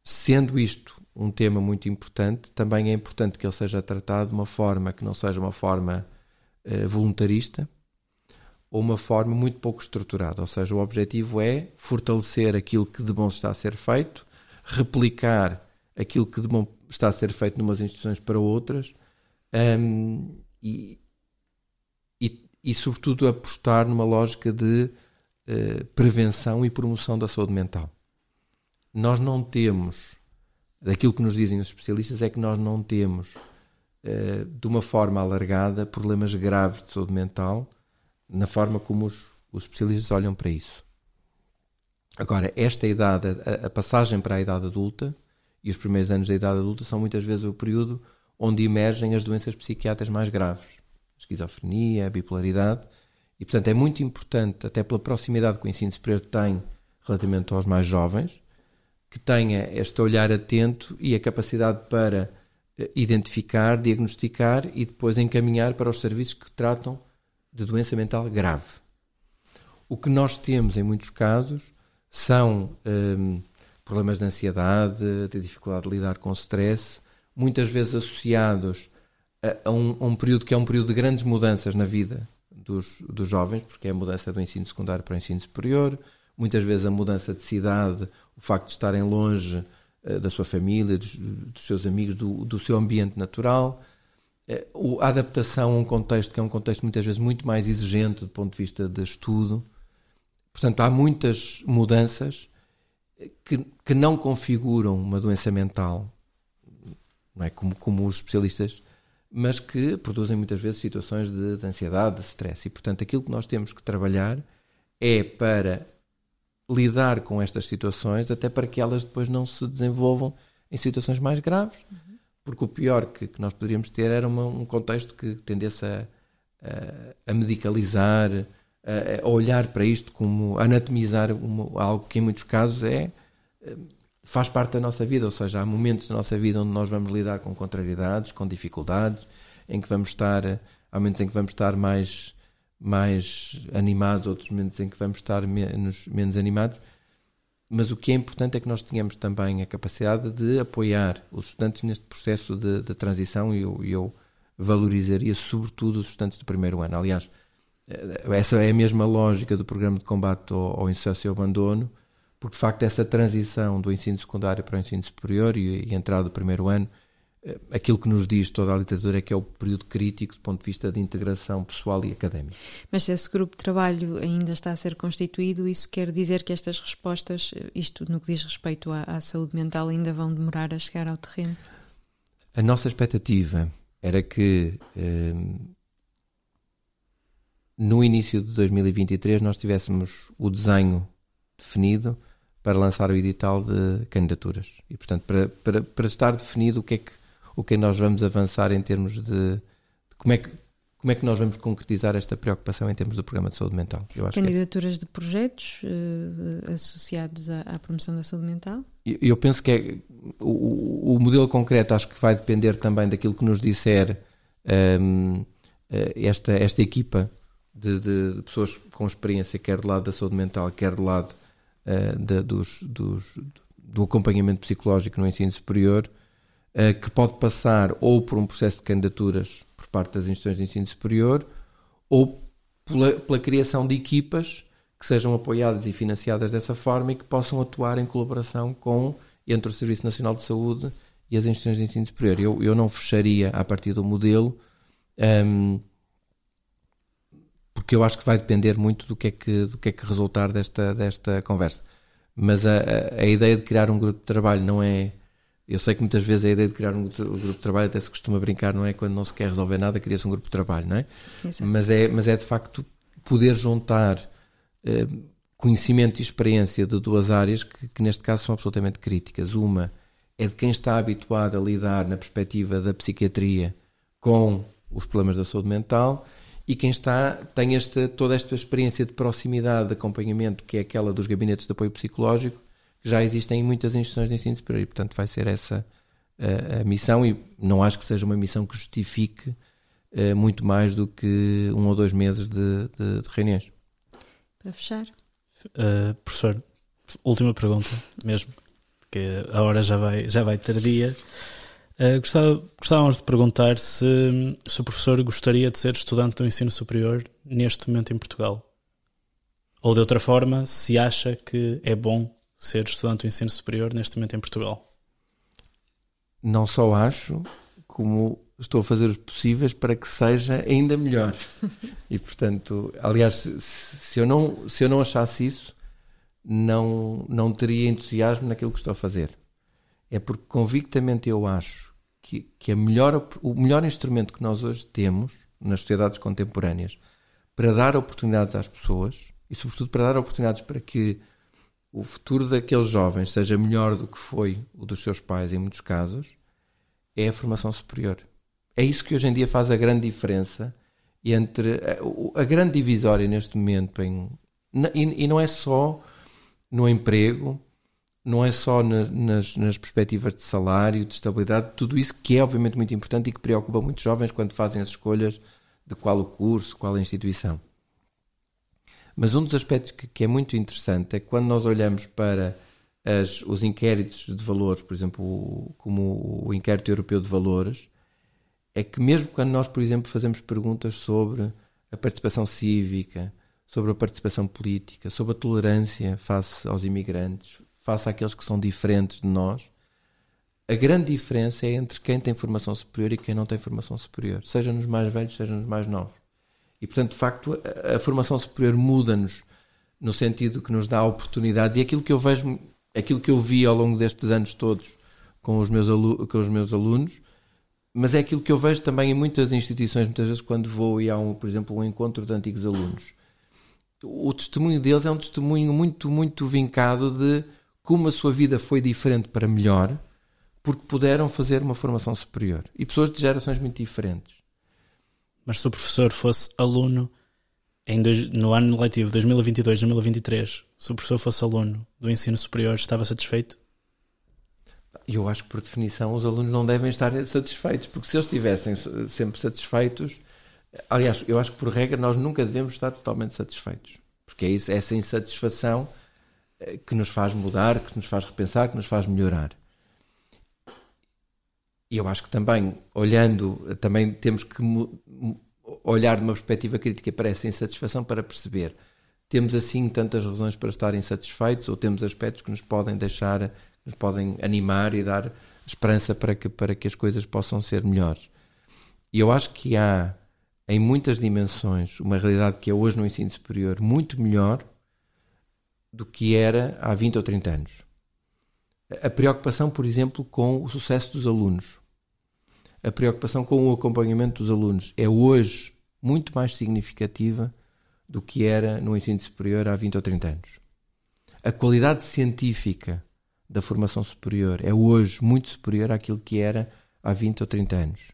sendo isto um tema muito importante, também é importante que ele seja tratado de uma forma que não seja uma forma uh, voluntarista, ou uma forma muito pouco estruturada. Ou seja, o objetivo é fortalecer aquilo que de bom está a ser feito, replicar aquilo que de bom está a ser feito numas instituições para outras um, e, e, e, sobretudo, apostar numa lógica de uh, prevenção e promoção da saúde mental. Nós não temos, daquilo que nos dizem os especialistas, é que nós não temos, uh, de uma forma alargada, problemas graves de saúde mental na forma como os, os especialistas olham para isso. Agora, esta idade, a, a, passagem para a idade adulta e os primeiros anos da idade adulta são muitas vezes o período onde emergem as doenças psiquiátricas mais graves, a esquizofrenia, a bipolaridade, e portanto é muito importante, até pela proximidade que o ensino superior tem relativamente aos mais jovens, que tenha este olhar atento e a capacidade para eh, identificar, diagnosticar e depois encaminhar para os serviços que tratam de doença mental grave. O que nós temos em muitos casos são um, problemas de ansiedade, de dificuldade de lidar com o stress, muitas vezes associados a, a, um, a, um, período que é um período de grandes mudanças na vida dos, dos jovens, porque é a mudança do ensino secundário para o ensino superior, muitas vezes a mudança de cidade, o facto de estarem longe uh, da sua família, dos, dos seus amigos, do, do seu ambiente natural é, a adaptação a um contexto que é um contexto muitas vezes muito mais exigente do ponto de vista de estudo. Portanto, há muitas mudanças que, que não configuram uma doença mental, não é como, como os especialistas, mas que produzem muitas vezes situações de, de ansiedade, de stress. E, portanto, aquilo que nós temos que trabalhar é para lidar com estas situações, até para que elas depois não se desenvolvam em situações mais graves, uhum. porque o pior que, que, nós poderíamos ter era uma, um contexto que tendesse a, a, a medicalizar, a, olhar para isto como anatomizar uma, algo que em muitos casos é faz parte da nossa vida, ou seja, há momentos da nossa vida onde nós vamos lidar com contrariedades, com dificuldades, em que vamos estar, há momentos em que vamos estar mais mais animados, outros momentos em que vamos estar menos, menos animados. Mas o que é importante é que nós tenhamos também a capacidade de apoiar os estudantes neste processo de, de transição e eu, eu valorizaria sobretudo os estudantes do primeiro ano. Aliás, eh, essa é a mesma lógica do programa de combate ao, ao insucesso e ao abandono, porque de facto essa transição do ensino secundário para o ensino superior e, e a entrada do primeiro ano eh, aquilo que nos diz toda a literatura é que é o período crítico do ponto de vista de integração pessoal e académica. Mas se esse grupo de trabalho ainda está a ser constituído, isso quer dizer que estas respostas, isto no que diz respeito à, à saúde mental, ainda vão demorar a chegar ao terreno? A nossa expectativa era que eh, no início de 2023 nós tivéssemos o desenho definido para lançar o edital de candidaturas. E, portanto, para, para, para estar definido o que é que o que nós vamos avançar em termos de, de como é que como é que nós vamos concretizar esta preocupação em termos do programa de saúde mental? É Candidaturas é... de projetos uh, associados à, à, promoção da saúde mental? Eu, eu penso que é, o, o, modelo concreto acho que vai depender também daquilo que nos disser um, ehm, eh, esta, esta equipa de, de, de, pessoas com experiência, quer do lado da saúde mental, quer do lado uh, de, dos, dos, do acompanhamento psicológico no ensino superior, eh, que pode passar ou por um processo de candidaturas por parte das instituições de ensino superior ou pela, pela criação de equipas que sejam apoiadas e financiadas dessa forma e que possam atuar em colaboração com entre o Serviço Nacional de Saúde e as instituições de ensino superior. Eu, eu não fecharia a partir do modelo, um, ehm, porque eu acho que vai depender muito do que é que, do que, é que resultar desta, desta conversa. Mas a, a, a ideia de criar um grupo de trabalho não é eu sei que muitas vezes a ideia de criar um grupo de trabalho até se costuma brincar, não é? Quando não se quer resolver nada, cria-se um grupo de trabalho, não é? Mas é, mas é de facto poder juntar eh, conhecimento e experiência de duas áreas que, que, neste caso são absolutamente críticas. Uma é de quem está habituado a lidar na perspectiva da psiquiatria com os problemas da saúde mental e quem está tem esta, toda esta experiência de proximidade de acompanhamento que é aquela dos gabinetes de apoio psicológico já existem em muitas instituições de ensino superior e, portanto, vai ser essa a, a missão e não acho que seja uma missão que justifique uh, muito mais do que um ou dois meses de, de, de reuniões. Para fechar. Uh, professor, última pergunta mesmo, que a hora já vai, já vai tardia. Uh, gostava, gostávamos de perguntar se, se o professor gostaria de ser estudante do ensino superior neste momento em Portugal. Ou de outra forma, se acha que é bom ser estudante do ensino superior neste momento em Portugal? Não só acho, como estou a fazer os possíveis para que seja ainda melhor. e portanto, aliás, se, se, eu não se eu não achasse isso, não não teria entusiasmo naquilo que estou a fazer. É porque convictamente eu acho que, que a melhor, o melhor instrumento que nós hoje temos nas sociedades contemporâneas para dar oportunidades às pessoas e sobretudo para dar oportunidades para que o futuro daqueles jovens seja melhor do que foi o dos seus pais em muitos casos, é a formação superior. É isso que hoje em dia faz a grande diferença entre a, a grande divisória neste momento em, e, e, não é só no emprego, não é só nas, nas, nas, perspectivas de salário, de estabilidade, tudo isso que é obviamente muito importante e que preocupa muitos jovens quando fazem as escolhas de qual o curso, qual a instituição. Mas um dos aspectos que, que é muito interessante é que quando nós olhamos para as, os inquéritos de valores, por exemplo, como o inquérito europeu de valores, é que mesmo quando nós, por exemplo, fazemos perguntas sobre a participação cívica, sobre a participação política, sobre a tolerância face aos imigrantes, face àqueles que são diferentes de nós, a grande diferença é entre quem tem formação superior e quem não tem formação superior, seja nos mais velhos, seja nos mais novos. E, portanto, de facto, a, a formação superior muda-nos no sentido que nos dá oportunidades. E aquilo que eu vejo, aquilo que eu vi ao longo destes anos todos com os meus, com os meus alunos, mas é aquilo que eu vejo também em muitas instituições, muitas vezes quando vou e há, um, por exemplo, um encontro de antigos alunos. o testemunho deles é um testemunho muito, muito vincado de como a sua vida foi diferente para melhor, porque puderam fazer uma formação superior. E pessoas de gerações muito diferentes. Mas se o professor fosse aluno em dois, no ano letivo 2022-2023, se o professor fosse aluno do ensino superior, estava satisfeito? Eu acho que, por definição, os alunos não devem estar satisfeitos, porque se eles estivessem sempre satisfeitos, aliás, eu acho que, por regra, nós nunca devemos estar totalmente satisfeitos, porque é isso, essa insatisfação que nos faz mudar, que nos faz repensar, que nos faz melhorar. E eu acho que também, olhando, também temos que olhar de uma perspectiva crítica para essa insatisfação para perceber temos assim tantas razões para estar insatisfeitos ou temos aspectos que nos podem deixar, nos podem animar e dar esperança para que, para que as coisas possam ser melhores. E eu acho que há, em muitas dimensões, uma realidade que é hoje no ensino superior muito melhor do que era há 20 ou 30 anos. A preocupação, por exemplo, com o sucesso dos alunos a preocupação com o acompanhamento dos alunos é hoje muito mais significativa do que era no ensino superior há 20 ou 30 anos. A qualidade científica da formação superior é hoje muito superior àquilo que era há 20 ou 30 anos.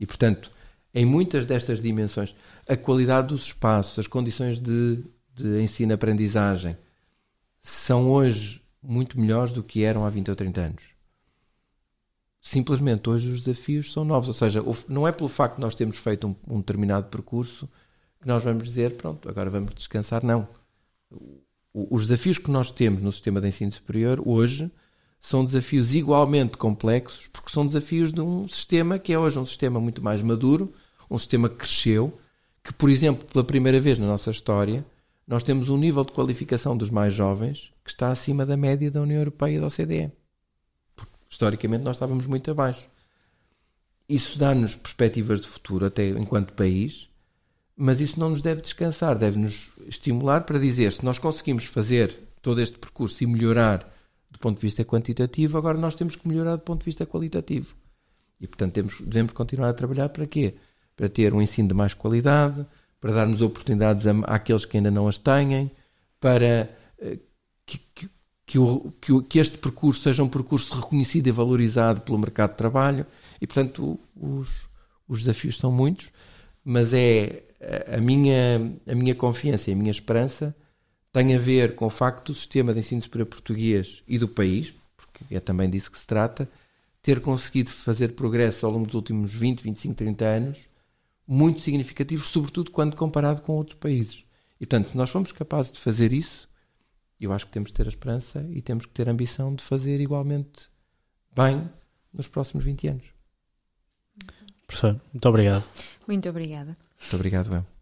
E, portanto, em muitas destas dimensões, a qualidade dos espaços, as condições de, de ensino-aprendizagem são hoje muito melhores do que eram há 20 ou 30 anos simplesmente hoje os desafios são novos. Ou seja, não é pelo facto de nós termos feito um, um determinado percurso que nós vamos dizer, pronto, agora vamos descansar. Não. Os desafios que nós temos no sistema de ensino superior hoje são desafios igualmente complexos, porque são desafios de um sistema que é hoje um sistema muito mais maduro, um sistema que cresceu, que, por exemplo, pela primeira vez na nossa história, nós temos um nível de qualificação dos mais jovens que está acima da média da União Europeia e da OCDE. Historicamente, nós estávamos muito abaixo. Isso dá-nos perspectivas de futuro, até enquanto país, mas isso não nos deve descansar, deve-nos estimular para dizer se nós conseguimos fazer todo este percurso e melhorar do ponto de vista quantitativo, agora nós temos que melhorar do ponto de vista qualitativo. E, portanto, temos, devemos continuar a trabalhar para quê? Para ter um ensino de mais qualidade, para darmos oportunidades àqueles que ainda não as têm, para eh, que, que, que, o, que, este percurso seja um percurso reconhecido e valorizado pelo mercado de trabalho. E, portanto, os, os desafios são muitos, mas é a minha, a minha confiança e a minha esperança tem a ver com o facto do sistema de ensino superior português e do país, porque é também disso que se trata, ter conseguido fazer progresso ao longo dos últimos 20, 25, 30 anos muito significativos, sobretudo quando comparado com outros países. E, portanto, se nós formos capazes de fazer isso, eu acho que temos que ter a esperança e temos que ter a ambição de fazer igualmente bem nos próximos 20 anos. Professor, muito obrigado. Muito obrigada. Muito obrigado, eu.